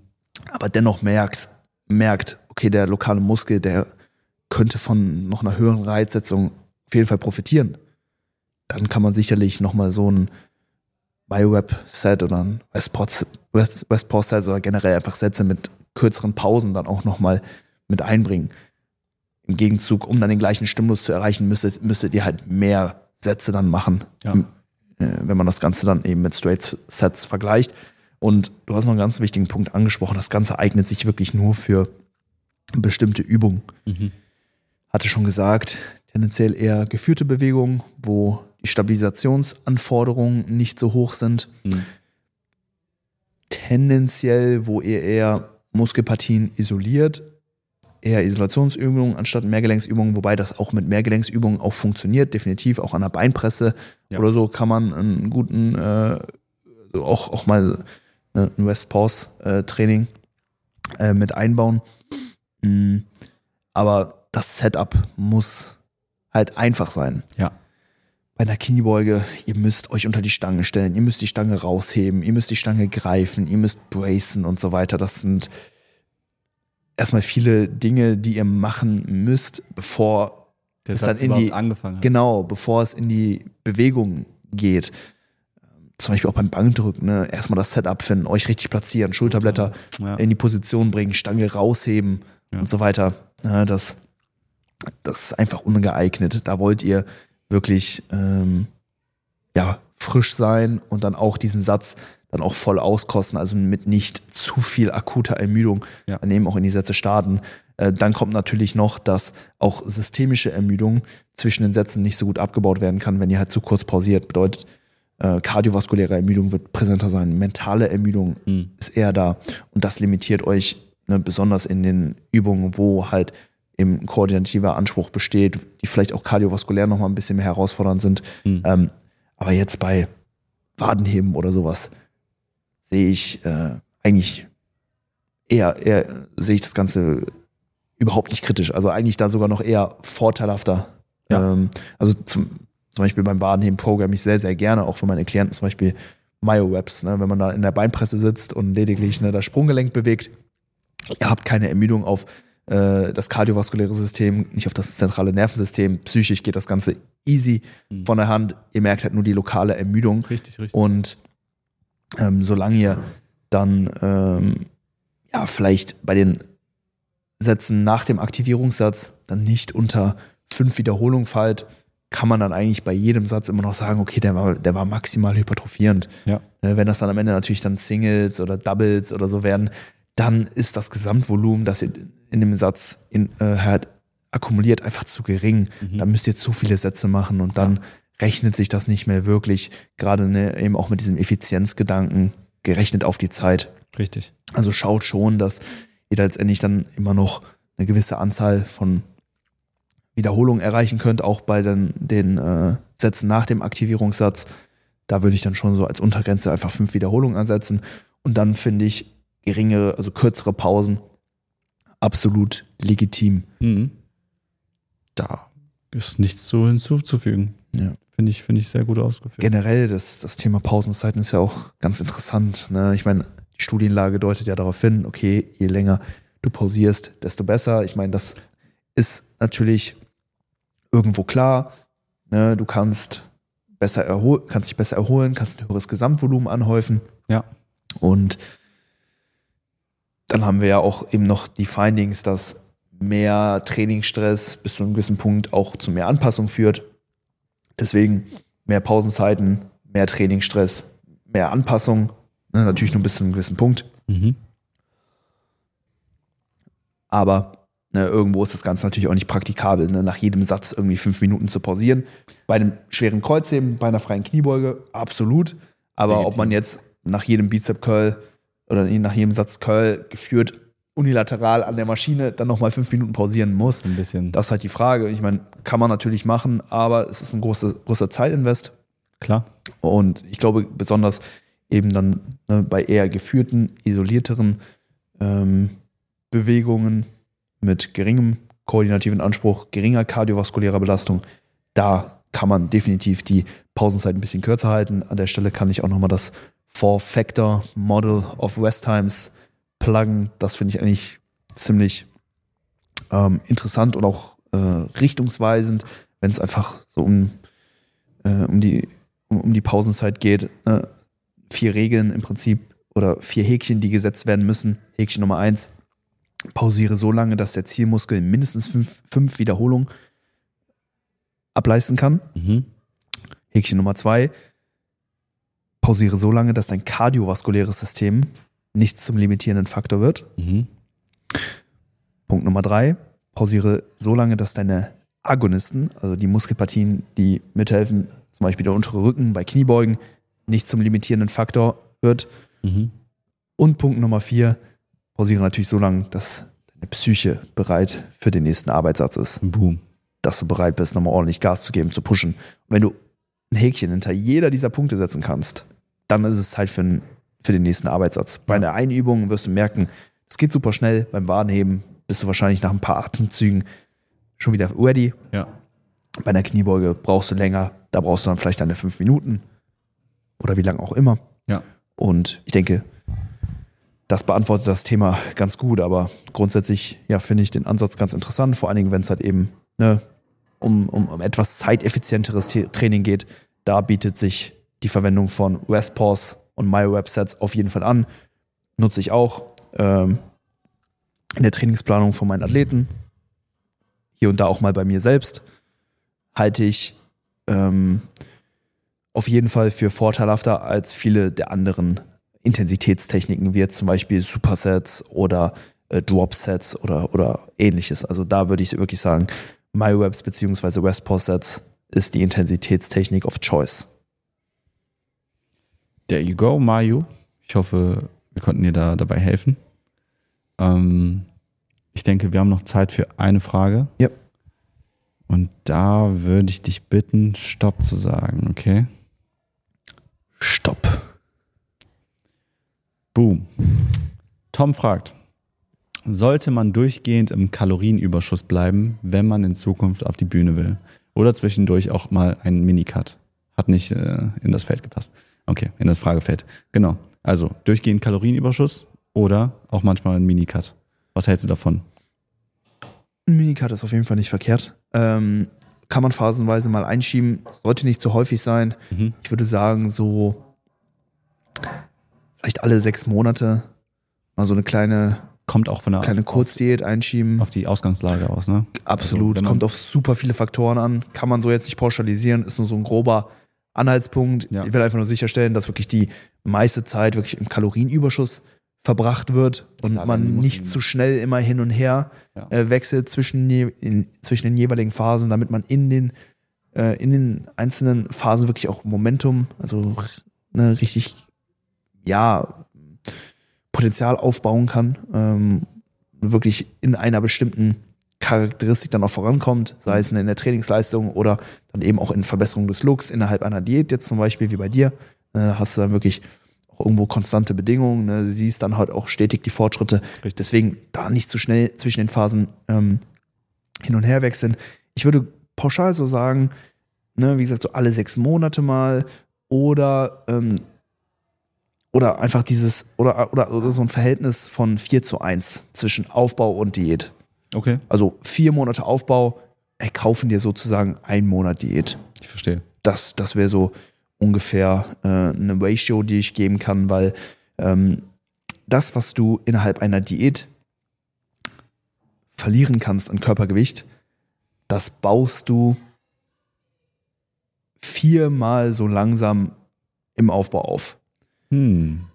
aber dennoch merkt, merkt, okay, der lokale Muskel, der könnte von noch einer höheren Reizsetzung auf jeden Fall profitieren, dann kann man sicherlich nochmal so ein MyWeb-Set oder ein Westport- West- Westport-Set oder generell einfach Sätze mit kürzeren Pausen dann auch nochmal mit einbringen. Im Gegenzug, um dann den gleichen Stimulus zu erreichen, müsstet, müsstet ihr halt mehr Sätze dann machen, Ja. äh, wenn man das Ganze dann eben mit Straight Sets vergleicht. Und du hast noch einen ganz wichtigen Punkt angesprochen. Das Ganze eignet sich wirklich nur für bestimmte Übungen. Mhm. Hatte schon gesagt, tendenziell eher geführte Bewegungen, wo die Stabilisationsanforderungen nicht so hoch sind. Mhm. Tendenziell, wo ihr eher Muskelpartien isoliert, eher Isolationsübungen anstatt Mehrgelenksübungen, wobei das auch mit Mehrgelenksübungen auch funktioniert, definitiv auch an der Beinpresse Ja. oder so kann man einen guten, äh, auch, auch mal äh, ein West Pause äh, Training äh, mit einbauen. Mm, Aber das Setup muss halt einfach sein. Ja. Bei einer Kniebeuge, ihr müsst euch unter die Stange stellen, ihr müsst die Stange rausheben, ihr müsst die Stange greifen, ihr müsst bracen und so weiter. Das sind erstmal viele Dinge, die ihr machen müsst, bevor Der Satz dann in die- angefangen hat. Genau, bevor es in die Bewegung geht. Zum Beispiel auch beim Bankdrücken, ne? erstmal das Setup finden, euch richtig platzieren, Schulterblätter Ja. in die Position bringen, Stange rausheben Ja. und so weiter. Ja, das, das ist einfach ungeeignet. Da wollt ihr wirklich ähm, ja, frisch sein und dann auch diesen Satz dann auch voll auskosten, also mit nicht zu viel akuter Ermüdung Ja. dann eben auch in die Sätze starten. Äh, dann kommt natürlich noch, dass auch systemische Ermüdung zwischen den Sätzen nicht so gut abgebaut werden kann, wenn ihr halt zu kurz pausiert. Bedeutet, äh, kardiovaskuläre Ermüdung wird präsenter sein, mentale Ermüdung Mhm. ist eher da. Und das limitiert euch ne, besonders in den Übungen, wo halt eben ein koordinativer Anspruch besteht, die vielleicht auch kardiovaskulär nochmal ein bisschen mehr herausfordernd sind. Mhm. Ähm, aber jetzt bei Wadenheben oder sowas sehe ich äh, eigentlich eher, eher sehe ich das Ganze überhaupt nicht kritisch. Also eigentlich da sogar noch eher vorteilhafter. Ja. Ähm, also zum, zum Beispiel beim Wadenheben programme ich sehr, sehr gerne, auch für meine Klienten zum Beispiel Myo-Webs, ne? wenn man da in der Beinpresse sitzt und lediglich ne, das Sprunggelenk bewegt. Ihr habt keine Ermüdung auf äh, das kardiovaskuläre System, nicht auf das zentrale Nervensystem. Psychisch geht das Ganze easy Mhm. von der Hand. Ihr merkt halt nur die lokale Ermüdung. Richtig, richtig. Und ähm, solange ihr dann ähm, ja vielleicht bei den Sätzen nach dem Aktivierungssatz dann nicht unter fünf Wiederholungen fallt, kann man dann eigentlich bei jedem Satz immer noch sagen, okay, der war, der war maximal hypertrophierend. Ja. Ne, Wenn das dann am Ende natürlich dann Singles oder Doubles oder so werden, dann ist das Gesamtvolumen, das ihr in dem Satz in, äh, halt akkumuliert, einfach zu gering. Mhm. Da müsst ihr zu viele Sätze machen und dann rechnet sich das nicht mehr wirklich, gerade ne, eben auch mit diesem Effizienzgedanken gerechnet auf die Zeit. Richtig. Also schaut schon, dass ihr da letztendlich dann immer noch eine gewisse Anzahl von Wiederholungen erreichen könnt, auch bei den, den äh, Sätzen nach dem Aktivierungssatz. Da würde ich dann schon so als Untergrenze einfach fünf Wiederholungen ansetzen. Und dann finde ich geringere, also kürzere Pausen absolut legitim. Mhm. Da ist nichts zu hinzuzufügen. Ja. Finde ich, finde ich sehr gut ausgeführt. Generell, das, das Thema Pausenzeiten ist ja auch ganz interessant. Ne? Ich meine, die Studienlage deutet ja darauf hin, okay, je länger du pausierst, desto besser. Ich meine, das ist natürlich irgendwo klar. Ne? Du kannst besser erhol kannst dich besser erholen, kannst ein höheres Gesamtvolumen anhäufen. Ja. Und dann haben wir ja auch eben noch die Findings, dass mehr Trainingsstress bis zu einem gewissen Punkt auch zu mehr Anpassung führt. Deswegen mehr Pausenzeiten, mehr Trainingsstress, mehr Anpassung. Ne, natürlich nur bis zu einem gewissen Punkt. Mhm. Aber ne, irgendwo ist das Ganze natürlich auch nicht praktikabel, ne, nach jedem Satz irgendwie fünf Minuten zu pausieren. Bei einem schweren Kreuzheben, bei einer freien Kniebeuge, absolut. Aber Legitim. ob man jetzt nach jedem Bizep Curl oder nach jedem Satz Curl geführt unilateral an der Maschine dann nochmal fünf Minuten pausieren muss, Ein bisschen. das ist halt die Frage. Ich meine, kann man natürlich machen, aber es ist ein großer, großer Zeitinvest. Klar. Und ich glaube, besonders eben dann ne, bei eher geführten, isolierteren ähm, Bewegungen mit geringem koordinativen Anspruch, geringer kardiovaskulärer Belastung, da kann man definitiv die Pausenzeit ein bisschen kürzer halten. An der Stelle kann ich auch nochmal das Four-Factor Model of West Times pluggen. Das finde ich eigentlich ziemlich ähm, interessant und auch äh, richtungsweisend, wenn es einfach so um, äh, um, die, um, um die Pausenzeit geht. Ne? Vier Regeln im Prinzip oder vier Häkchen, die gesetzt werden müssen. Häkchen Nummer eins, pausiere so lange, dass der Zielmuskel mindestens fünf, fünf Wiederholungen ableisten kann. Mhm. Häkchen Nummer zwei, pausiere so lange, dass dein kardiovaskuläres System nicht zum limitierenden Faktor wird. Mhm. Punkt Nummer drei, pausiere so lange, dass deine Agonisten, also die Muskelpartien, die mithelfen, zum Beispiel der untere Rücken bei Kniebeugen, nicht zum limitierenden Faktor wird. Mhm. Und Punkt Nummer vier, pausiere natürlich so lange, dass deine Psyche bereit für den nächsten Arbeitssatz ist. Boom. Dass du bereit bist, nochmal ordentlich Gas zu geben, zu pushen. Und wenn du ein Häkchen hinter jeder dieser Punkte setzen kannst, dann ist es Zeit für, einen, für den nächsten Arbeitssatz. Bei einer Einübung wirst du merken, es geht super schnell. Beim Wadenheben bist du wahrscheinlich nach ein paar Atemzügen schon wieder ready. Ja. Bei einer Kniebeuge brauchst du länger. Da brauchst du dann vielleicht deine fünf Minuten oder wie lange auch immer. Ja. Und ich denke, das beantwortet das Thema ganz gut. Aber grundsätzlich, ja, finde ich den Ansatz ganz interessant. Vor allen Dingen, wenn es halt eben ne, um, um, um etwas zeiteffizienteres Training geht. Da bietet sich die Verwendung von REST-Pause und MyWebsets auf jeden Fall an. Nutze ich auch ähm, in der Trainingsplanung von meinen Athleten. Hier und da auch mal bei mir selbst. Halte ich ähm, auf jeden Fall für vorteilhafter als viele der anderen Intensitätstechniken, wie jetzt zum Beispiel Supersets oder äh, Dropsets oder, oder ähnliches. Also da würde ich wirklich sagen, MyWebs bzw. Westport-Sets ist die Intensitätstechnik of Choice. There you go, Mayu. Ich hoffe, wir konnten dir da dabei helfen. Ähm, ich denke, wir haben noch Zeit für eine Frage. Ja. Und da würde ich dich bitten, Stopp zu sagen, okay? Stopp. Boom. Tom fragt, sollte man durchgehend im Kalorienüberschuss bleiben, wenn man in Zukunft auf die Bühne will? Oder zwischendurch auch mal einen Minicut? Hat nicht äh, in das Feld gepasst. Okay, in das Fragefeld. Genau. Also durchgehend Kalorienüberschuss oder auch manchmal ein Minicut. Was hältst du davon? Ein Minicut ist auf jeden Fall nicht verkehrt. Ähm, kann man phasenweise mal einschieben. Sollte nicht zu häufig sein. Mhm. Ich würde sagen, so vielleicht alle sechs Monate mal so eine kleine, Kommt auch von der kleine Kurzdiät einschieben. auf die Ausgangslage aus, ne? Absolut. Also, Kommt auf super viele Faktoren an. Kann man so jetzt nicht pauschalisieren. Ist nur so ein grober Anhaltspunkt. Ja. Ich will einfach nur sicherstellen, dass wirklich die meiste Zeit wirklich im Kalorienüberschuss verbracht wird und Klar, man nicht zu schnell immer hin und her Ja. äh, wechselt zwischen, in, zwischen den jeweiligen Phasen, damit man in den, äh, in den einzelnen Phasen wirklich auch Momentum, also ne, richtig, ja, Potenzial aufbauen kann, ähm, wirklich in einer bestimmten Charakteristik dann auch vorankommt, sei es in der Trainingsleistung oder dann eben auch in Verbesserung des Looks innerhalb einer Diät, jetzt zum Beispiel wie bei dir, äh, hast du dann wirklich auch irgendwo konstante Bedingungen, ne? siehst dann halt auch stetig die Fortschritte. Richtig. Deswegen da nicht zu schnell zwischen den Phasen ähm, hin und her wechseln. Ich würde pauschal so sagen, ne, wie gesagt, so alle sechs Monate mal oder ähm, oder einfach dieses, oder, oder, oder so ein Verhältnis von 4 zu 1 zwischen Aufbau und Diät. Okay, Also vier Monate Aufbau, ey, kaufen dir sozusagen einen Monat Diät. ich verstehe. Das, das wäre so ungefähr äh, eine Ratio, die ich geben kann, weil ähm, das, was du innerhalb einer Diät verlieren kannst an Körpergewicht, das baust du viermal so langsam im Aufbau auf. Hm.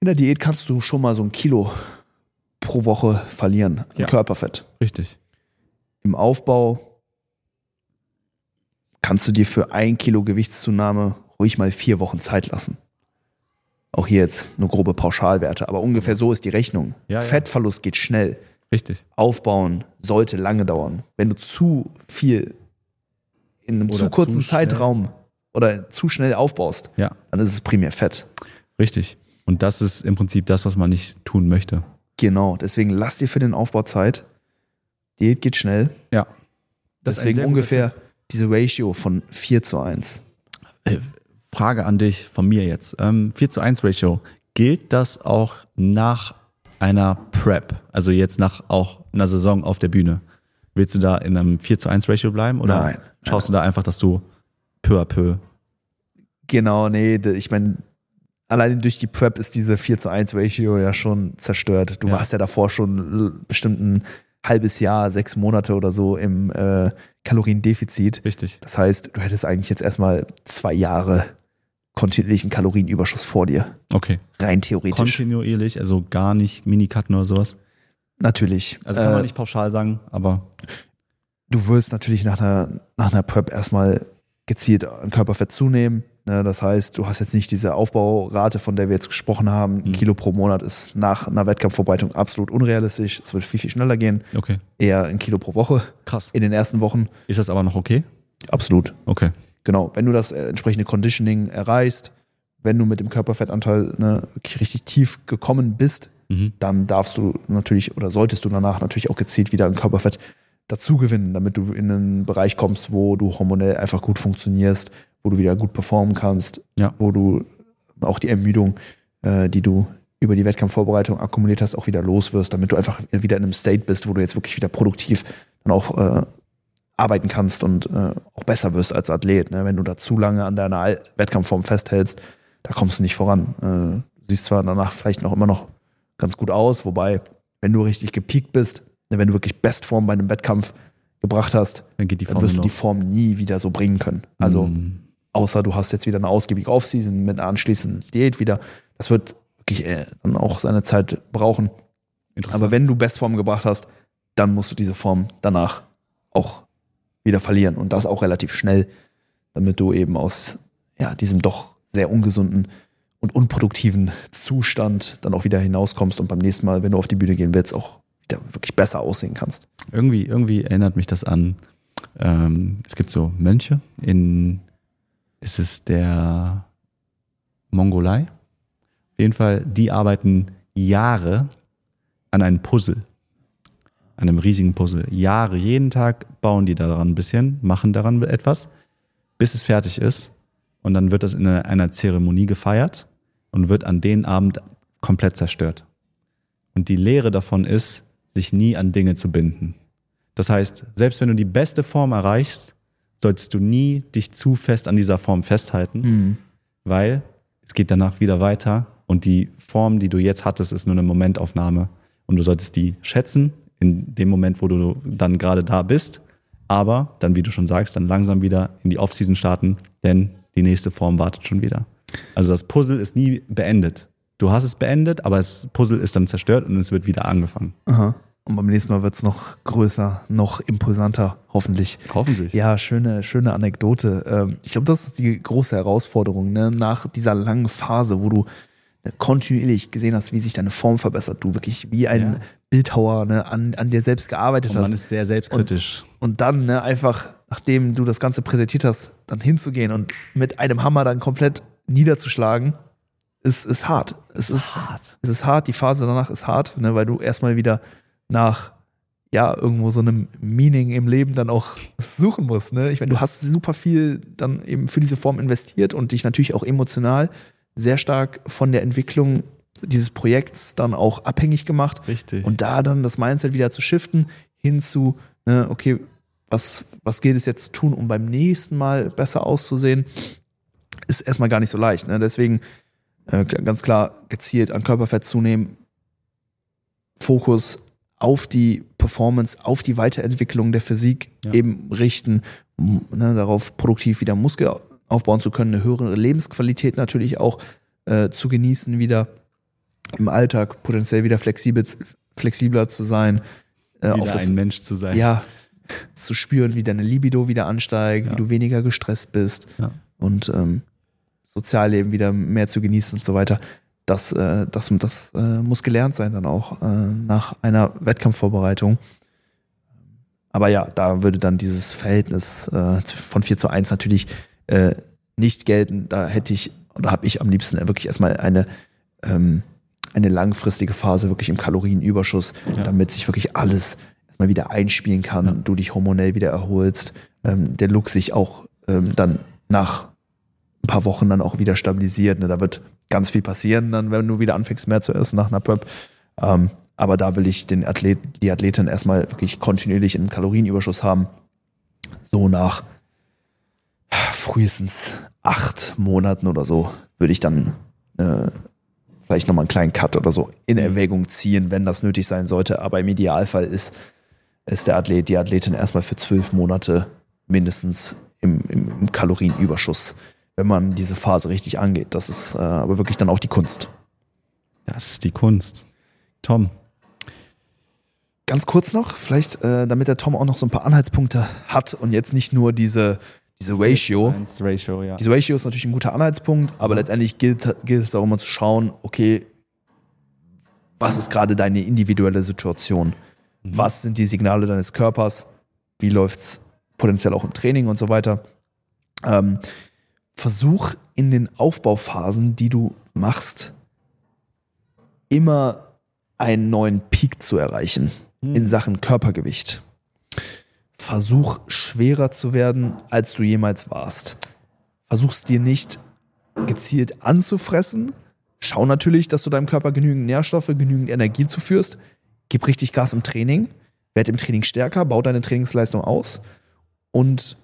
In der Diät kannst du schon mal so ein Kilo pro Woche verlieren an Ja. Körperfett. Richtig. Im Aufbau kannst du dir für ein Kilo Gewichtszunahme ruhig mal vier Wochen Zeit lassen. Auch hier jetzt nur grobe Pauschalwerte, aber ungefähr so ist die Rechnung. Ja. Fettverlust geht schnell. Richtig. Aufbauen sollte lange dauern. Wenn du zu viel in einem Oder zu kurzen zu. Zeitraum oder zu schnell aufbaust, Ja, dann ist es primär Fett. richtig. Und das ist im Prinzip das, was man nicht tun möchte. Genau, deswegen lass dir für den Aufbau Zeit. Diät geht schnell. Ja. Das deswegen ungefähr diese Ratio von 4 zu 1. Frage an dich von mir jetzt. Ähm, 4 zu 1 Ratio. Gilt das auch nach einer Prep? Also jetzt nach auch einer Saison auf der Bühne? Willst du da in einem 4 zu 1 Ratio bleiben? Oder Nein. schaust du da einfach, dass du peu à peu. Genau, nee, ich meine, allein durch die Prep ist diese 4 zu 1 Ratio ja schon zerstört. Du Ja. warst ja davor schon bestimmt ein halbes Jahr, sechs Monate oder so im äh, Kaloriendefizit. Richtig. Das heißt, du hättest eigentlich jetzt erstmal zwei Jahre kontinuierlichen Kalorienüberschuss vor dir. Okay. Rein theoretisch. Kontinuierlich, also gar nicht Minicutten oder sowas. Natürlich. Also kann man Äh, nicht pauschal sagen, aber du wirst natürlich nach einer, nach einer Prep erstmal gezielt an Körperfett zunehmen. Ne? Das heißt, du hast jetzt nicht diese Aufbaurate, von der wir jetzt gesprochen haben. Ein Mhm. Kilo pro Monat ist nach einer Wettkampfvorbereitung absolut unrealistisch. Es wird viel, viel schneller gehen. okay. Eher ein Kilo pro Woche Krass. in den ersten Wochen. Ist das aber noch okay? Absolut. Okay. Genau. Wenn du das äh, entsprechende Conditioning erreichst, wenn du mit dem Körperfettanteil ne, richtig tief gekommen bist, Mhm. dann darfst du natürlich oder solltest du danach natürlich auch gezielt wieder an Körperfett dazu gewinnen, damit du in einen Bereich kommst, wo du hormonell einfach gut funktionierst, wo du wieder gut performen kannst, Ja. wo du auch die Ermüdung, äh, die du über die Wettkampfvorbereitung akkumuliert hast, auch wieder los wirst, damit du einfach wieder in einem State bist, wo du jetzt wirklich wieder produktiv dann auch äh, arbeiten kannst und äh, auch besser wirst als Athlet. Ne? Wenn du da zu lange an deiner Wettkampfform festhältst, da kommst du nicht voran. Äh, du siehst zwar danach vielleicht noch immer noch ganz gut aus, wobei, wenn du richtig gepiekt bist, wenn du wirklich Bestform bei einem Wettkampf gebracht hast, Dann geht die dann wirst du die Form nie wieder so bringen können. Also Mhm. außer du hast jetzt wieder eine ausgiebige Offseason mit einer anschließenden Diät wieder. Das wird wirklich äh, dann auch seine Zeit brauchen. Aber wenn du Bestform gebracht hast, dann musst du diese Form danach auch wieder verlieren und das auch relativ schnell, damit du eben aus ja, diesem doch sehr ungesunden und unproduktiven Zustand dann auch wieder hinauskommst und beim nächsten Mal, wenn du auf die Bühne gehen willst, auch wieder wirklich besser aussehen kannst. irgendwie, irgendwie erinnert mich das an, ähm, es gibt so Mönche in, ist es der Mongolei? Auf jeden Fall, die arbeiten Jahre an einem Puzzle. An einem riesigen Puzzle. Jahre, jeden Tag bauen die daran ein bisschen, machen daran etwas, bis es fertig ist. Und dann wird das in einer- Zeremonie gefeiert und wird an den Abend komplett zerstört. Und die Lehre davon ist, sich nie an Dinge zu binden. Das heißt, selbst wenn du die beste Form erreichst, solltest du nie dich zu fest an dieser Form festhalten, weil es geht danach wieder weiter und die Form, die du jetzt hattest, ist nur eine Momentaufnahme und du solltest die schätzen in dem Moment, wo du dann gerade da bist, aber dann, wie du schon sagst, dann langsam wieder in die Offseason starten, denn die nächste Form wartet schon wieder. Also das Puzzle ist nie beendet. Du hast es beendet, aber das Puzzle ist dann zerstört und es wird wieder angefangen. Aha. Und beim nächsten Mal wird es noch größer, noch imposanter, hoffentlich. Hoffentlich. Ja, schöne, schöne Anekdote. Ähm, Ich glaube, das ist die große Herausforderung, ne? nach dieser langen Phase, wo du kontinuierlich gesehen hast, wie sich deine Form verbessert, du wirklich wie ein Ja. Bildhauer ne, an, an dir selbst gearbeitet Und man hast. ist sehr selbstkritisch. Und dann ne, einfach, nachdem du das Ganze präsentiert hast, dann hinzugehen und mit einem Hammer dann komplett niederzuschlagen, ist, ist hart. Es ist, hart. es ist hart, die Phase danach ist hart, ne, weil du erstmal wieder nach ja, irgendwo so einem Meaning im Leben dann auch suchen musst. Ne? Ich meine, du hast super viel dann eben für diese Form investiert und dich natürlich auch emotional sehr stark von der Entwicklung dieses Projekts dann auch abhängig gemacht. Richtig. Und da dann das Mindset wieder zu shiften hin zu, ne, okay, was, was gilt es jetzt zu tun, um beim nächsten Mal besser auszusehen, ist erstmal gar nicht so leicht. Ne? Deswegen äh, ganz klar gezielt an Körperfett zunehmen, Fokus auf die Performance, auf die Weiterentwicklung der Physik Ja. eben richten, ne, darauf produktiv wieder Muskel aufbauen zu können, eine höhere Lebensqualität natürlich auch äh, zu genießen, wieder im Alltag potenziell wieder flexibel, flexibler zu sein, äh, wieder auf das, ein Mensch zu sein. ja, zu spüren, wie deine Libido wieder ansteigt, Ja. wie du weniger gestresst bist Ja. und ähm, Sozialleben wieder mehr zu genießen und so weiter. Das, äh, das, das äh, muss gelernt sein dann auch äh, nach einer Wettkampfvorbereitung. Aber ja, da würde dann dieses Verhältnis äh, von 4 zu 1 natürlich äh, nicht gelten. Da hätte ich oder habe ich am liebsten wirklich erstmal eine, ähm, eine langfristige Phase wirklich im Kalorienüberschuss, Ja. damit sich wirklich alles erstmal wieder einspielen kann, Ja. du dich hormonell wieder erholst, ähm, der Look sich auch ähm, dann nach paar Wochen dann auch wieder stabilisiert. Ne? Da wird ganz viel passieren, dann, wenn du wieder anfängst mehr zu essen nach einer Prep. Ähm, aber da will ich den Athlet, die Athletin erstmal wirklich kontinuierlich einen Kalorienüberschuss haben. So nach frühestens acht Monaten oder so würde ich dann äh, vielleicht nochmal einen kleinen Cut oder so in Erwägung ziehen, wenn das nötig sein sollte. Aber im Idealfall ist, ist der Athlet, die Athletin erstmal für zwölf Monate mindestens im, im, im Kalorienüberschuss wenn man diese Phase richtig angeht. Das ist äh, aber wirklich dann auch die Kunst. Das ist die Kunst. Tom. Ganz kurz noch, vielleicht, äh, damit der Tom auch noch so ein paar Anhaltspunkte hat und jetzt nicht nur diese, diese Ratio. Ratio, ja. Diese Ratio ist natürlich ein guter Anhaltspunkt, aber letztendlich gilt, gilt es immer zu schauen, okay, was ist gerade deine individuelle Situation? Mhm. Was sind die Signale deines Körpers? Wie läuft es potenziell auch im Training und so weiter? Ähm, versuch in den Aufbauphasen, die du machst, immer einen neuen Peak zu erreichen in Sachen Körpergewicht. Versuch schwerer zu werden, als du jemals warst. Versuch's dir nicht gezielt anzufressen. Schau natürlich, dass du deinem Körper genügend Nährstoffe, genügend Energie zuführst. Gib richtig Gas im Training. Werd im Training stärker, bau deine Trainingsleistung aus und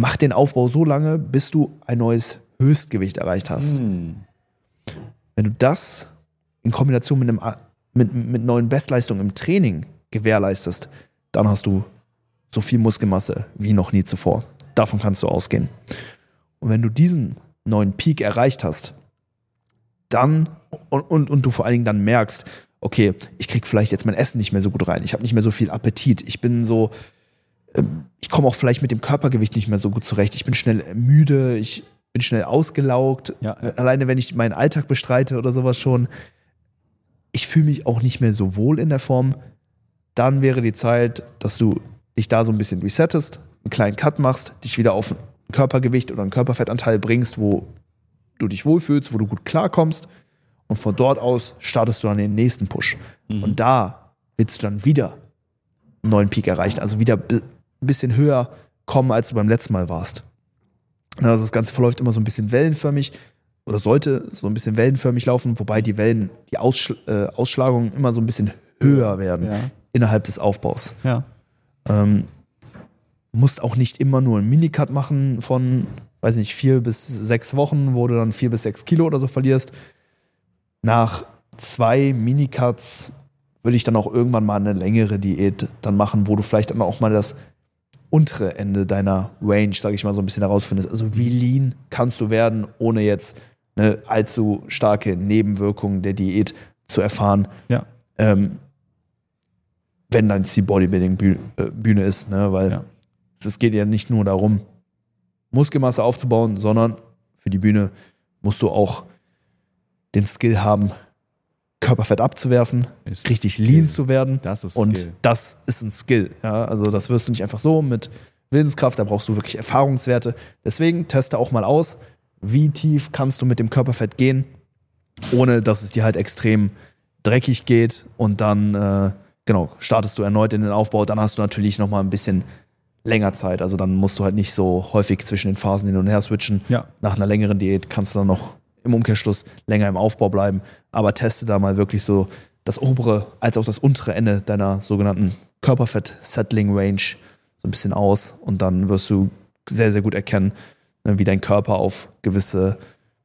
mach den Aufbau so lange, bis du ein neues Höchstgewicht erreicht hast. Hm. Wenn du das in Kombination mit, einem, mit, mit neuen Bestleistungen im Training gewährleistest, dann hast du so viel Muskelmasse wie noch nie zuvor. Davon kannst du ausgehen. Und wenn du diesen neuen Peak erreicht hast, dann und, und, und du vor allen Dingen dann merkst, okay, ich krieg vielleicht jetzt mein Essen nicht mehr so gut rein, ich habe nicht mehr so viel Appetit, ich bin so, ich komme auch vielleicht mit dem Körpergewicht nicht mehr so gut zurecht, ich bin schnell müde, ich bin schnell ausgelaugt, Ja. alleine wenn ich meinen Alltag bestreite oder sowas schon, ich fühle mich auch nicht mehr so wohl in der Form, dann wäre die Zeit, dass du dich da so ein bisschen resettest, einen kleinen Cut machst, dich wieder auf ein Körpergewicht oder einen Körperfettanteil bringst, wo du dich wohlfühlst, wo du gut klarkommst. Und von dort aus startest du dann den nächsten Push. Und da willst du dann wieder einen neuen Peak erreichen, also wieder ein bisschen höher kommen, als du beim letzten Mal warst. Also das Ganze verläuft immer so ein bisschen wellenförmig oder sollte so ein bisschen wellenförmig laufen, wobei die Wellen, die Ausschl äh, Ausschlagungen immer so ein bisschen höher werden Ja. innerhalb des Aufbaus. Ja. Ähm, musst auch nicht immer nur einen Minicut machen von, weiß nicht, vier bis sechs Wochen, wo du dann vier bis sechs Kilo oder so verlierst. Nach zwei Minicuts würde ich dann auch irgendwann mal eine längere Diät dann machen, wo du vielleicht dann auch mal das untere Ende deiner Range, sage ich mal, so ein bisschen herausfindest. Also wie lean kannst du werden, ohne jetzt eine allzu starke Nebenwirkung der Diät zu erfahren Ja. ähm, wenn dein Ziel Bodybuilding-Bühne ist, ne? weil Ja. es geht ja nicht nur darum, Muskelmasse aufzubauen, sondern für die Bühne musst du auch den Skill haben, Körperfett abzuwerfen, Ist richtig Skill. lean zu werden. Das ist und Skill. das ist ein Skill. Ja? Also das wirst du nicht einfach so mit Willenskraft, da brauchst du wirklich Erfahrungswerte. Deswegen teste auch mal aus, wie tief kannst du mit dem Körperfett gehen, ohne dass es dir halt extrem dreckig geht und dann äh, genau startest du erneut in den Aufbau. Dann hast du natürlich noch mal ein bisschen länger Zeit. Also dann musst du halt nicht so häufig zwischen den Phasen hin und her switchen. Ja. Nach einer längeren Diät kannst du dann noch im Umkehrschluss länger im Aufbau bleiben. Aber teste da mal wirklich so das obere als auch das untere Ende deiner sogenannten Körperfett-Settling-Range so ein bisschen aus und dann wirst du sehr, sehr gut erkennen, ne, wie dein Körper auf gewisse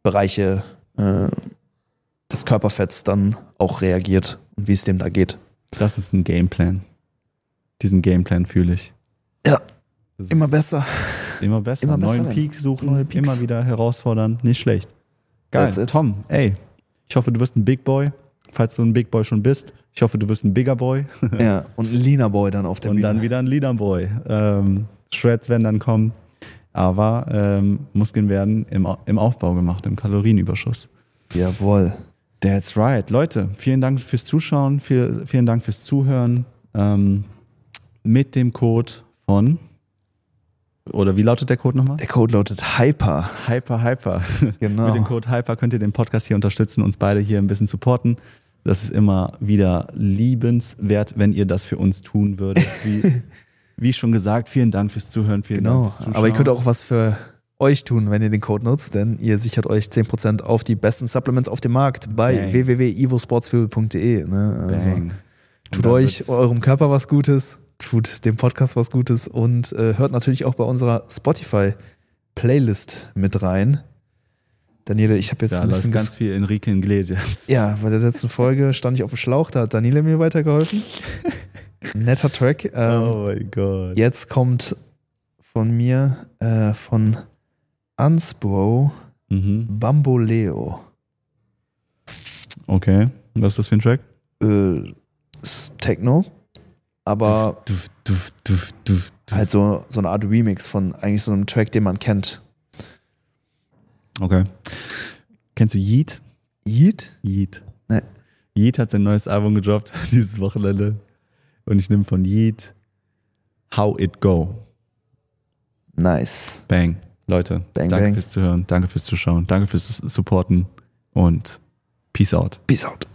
Bereiche äh, des Körperfetts dann auch reagiert und wie es dem da geht. Das ist ein Gameplan. Diesen Gameplan fühle ich. Ja, immer besser. Immer besser. immer besser Neuen. Peak suchen, Neue Peaks. immer wieder herausfordern. Nicht schlecht. Geil. Tom, ey, ich hoffe, du wirst ein Big Boy. Falls du ein Big Boy schon bist. Ich hoffe, du wirst ein Bigger Boy. Ja, und ein Leaner Boy dann auf der Und Bühne. dann wieder ein Leader Boy. Ähm, Shreds werden dann kommen. Aber ähm, Muskeln werden im, im Aufbau gemacht, im Kalorienüberschuss. Jawohl. That's right. Leute, vielen Dank fürs Zuschauen, viel, vielen Dank fürs Zuhören. Ähm, mit dem Code von, oder wie lautet der Code nochmal? Der Code lautet Hyper. Hyper, Hyper. Genau. mit dem Code Hyper könnt ihr den Podcast hier unterstützen, uns beide hier ein bisschen supporten. Das ist immer wieder liebenswert, wenn ihr das für uns tun würdet. Wie, wie schon gesagt, vielen Dank fürs Zuhören, vielen Genau. Dank fürs Zuschauen. Aber ihr könnt auch was für euch tun, wenn ihr den Code nutzt, denn ihr sichert euch 10% auf die besten Supplements auf dem Markt bei Bang. www.evosportsfuel.de. Ne? Also tut euch, eurem Körper was Gutes, tut dem Podcast was Gutes und äh, hört natürlich auch bei unserer Spotify-Playlist mit rein. Daniele, ich habe jetzt Da ein bisschen ganz viel Enrique Iglesias. Ja, bei der letzten Folge stand ich auf dem Schlauch, da hat Daniele mir weitergeholfen. Netter Track. Ähm, oh mein Gott. Jetzt kommt von mir, äh, von Unsbro Mhm. Bamboleo. Okay. Was ist das für ein Track? Äh, ist Techno, aber Duf, duf, duf, duf, halt so, so eine Art Remix von eigentlich so einem Track, den man kennt. Okay. Kennst du Yeet? Yeet? Yeet. Nee. Yeet hat sein neues Album gedroppt dieses Wochenende. Und ich nehme von Yeet How It Go. Nice. Bang. Leute, Bang, danke bang. fürs Zuhören, danke fürs Zuschauen, danke fürs Supporten und Peace out. Peace out.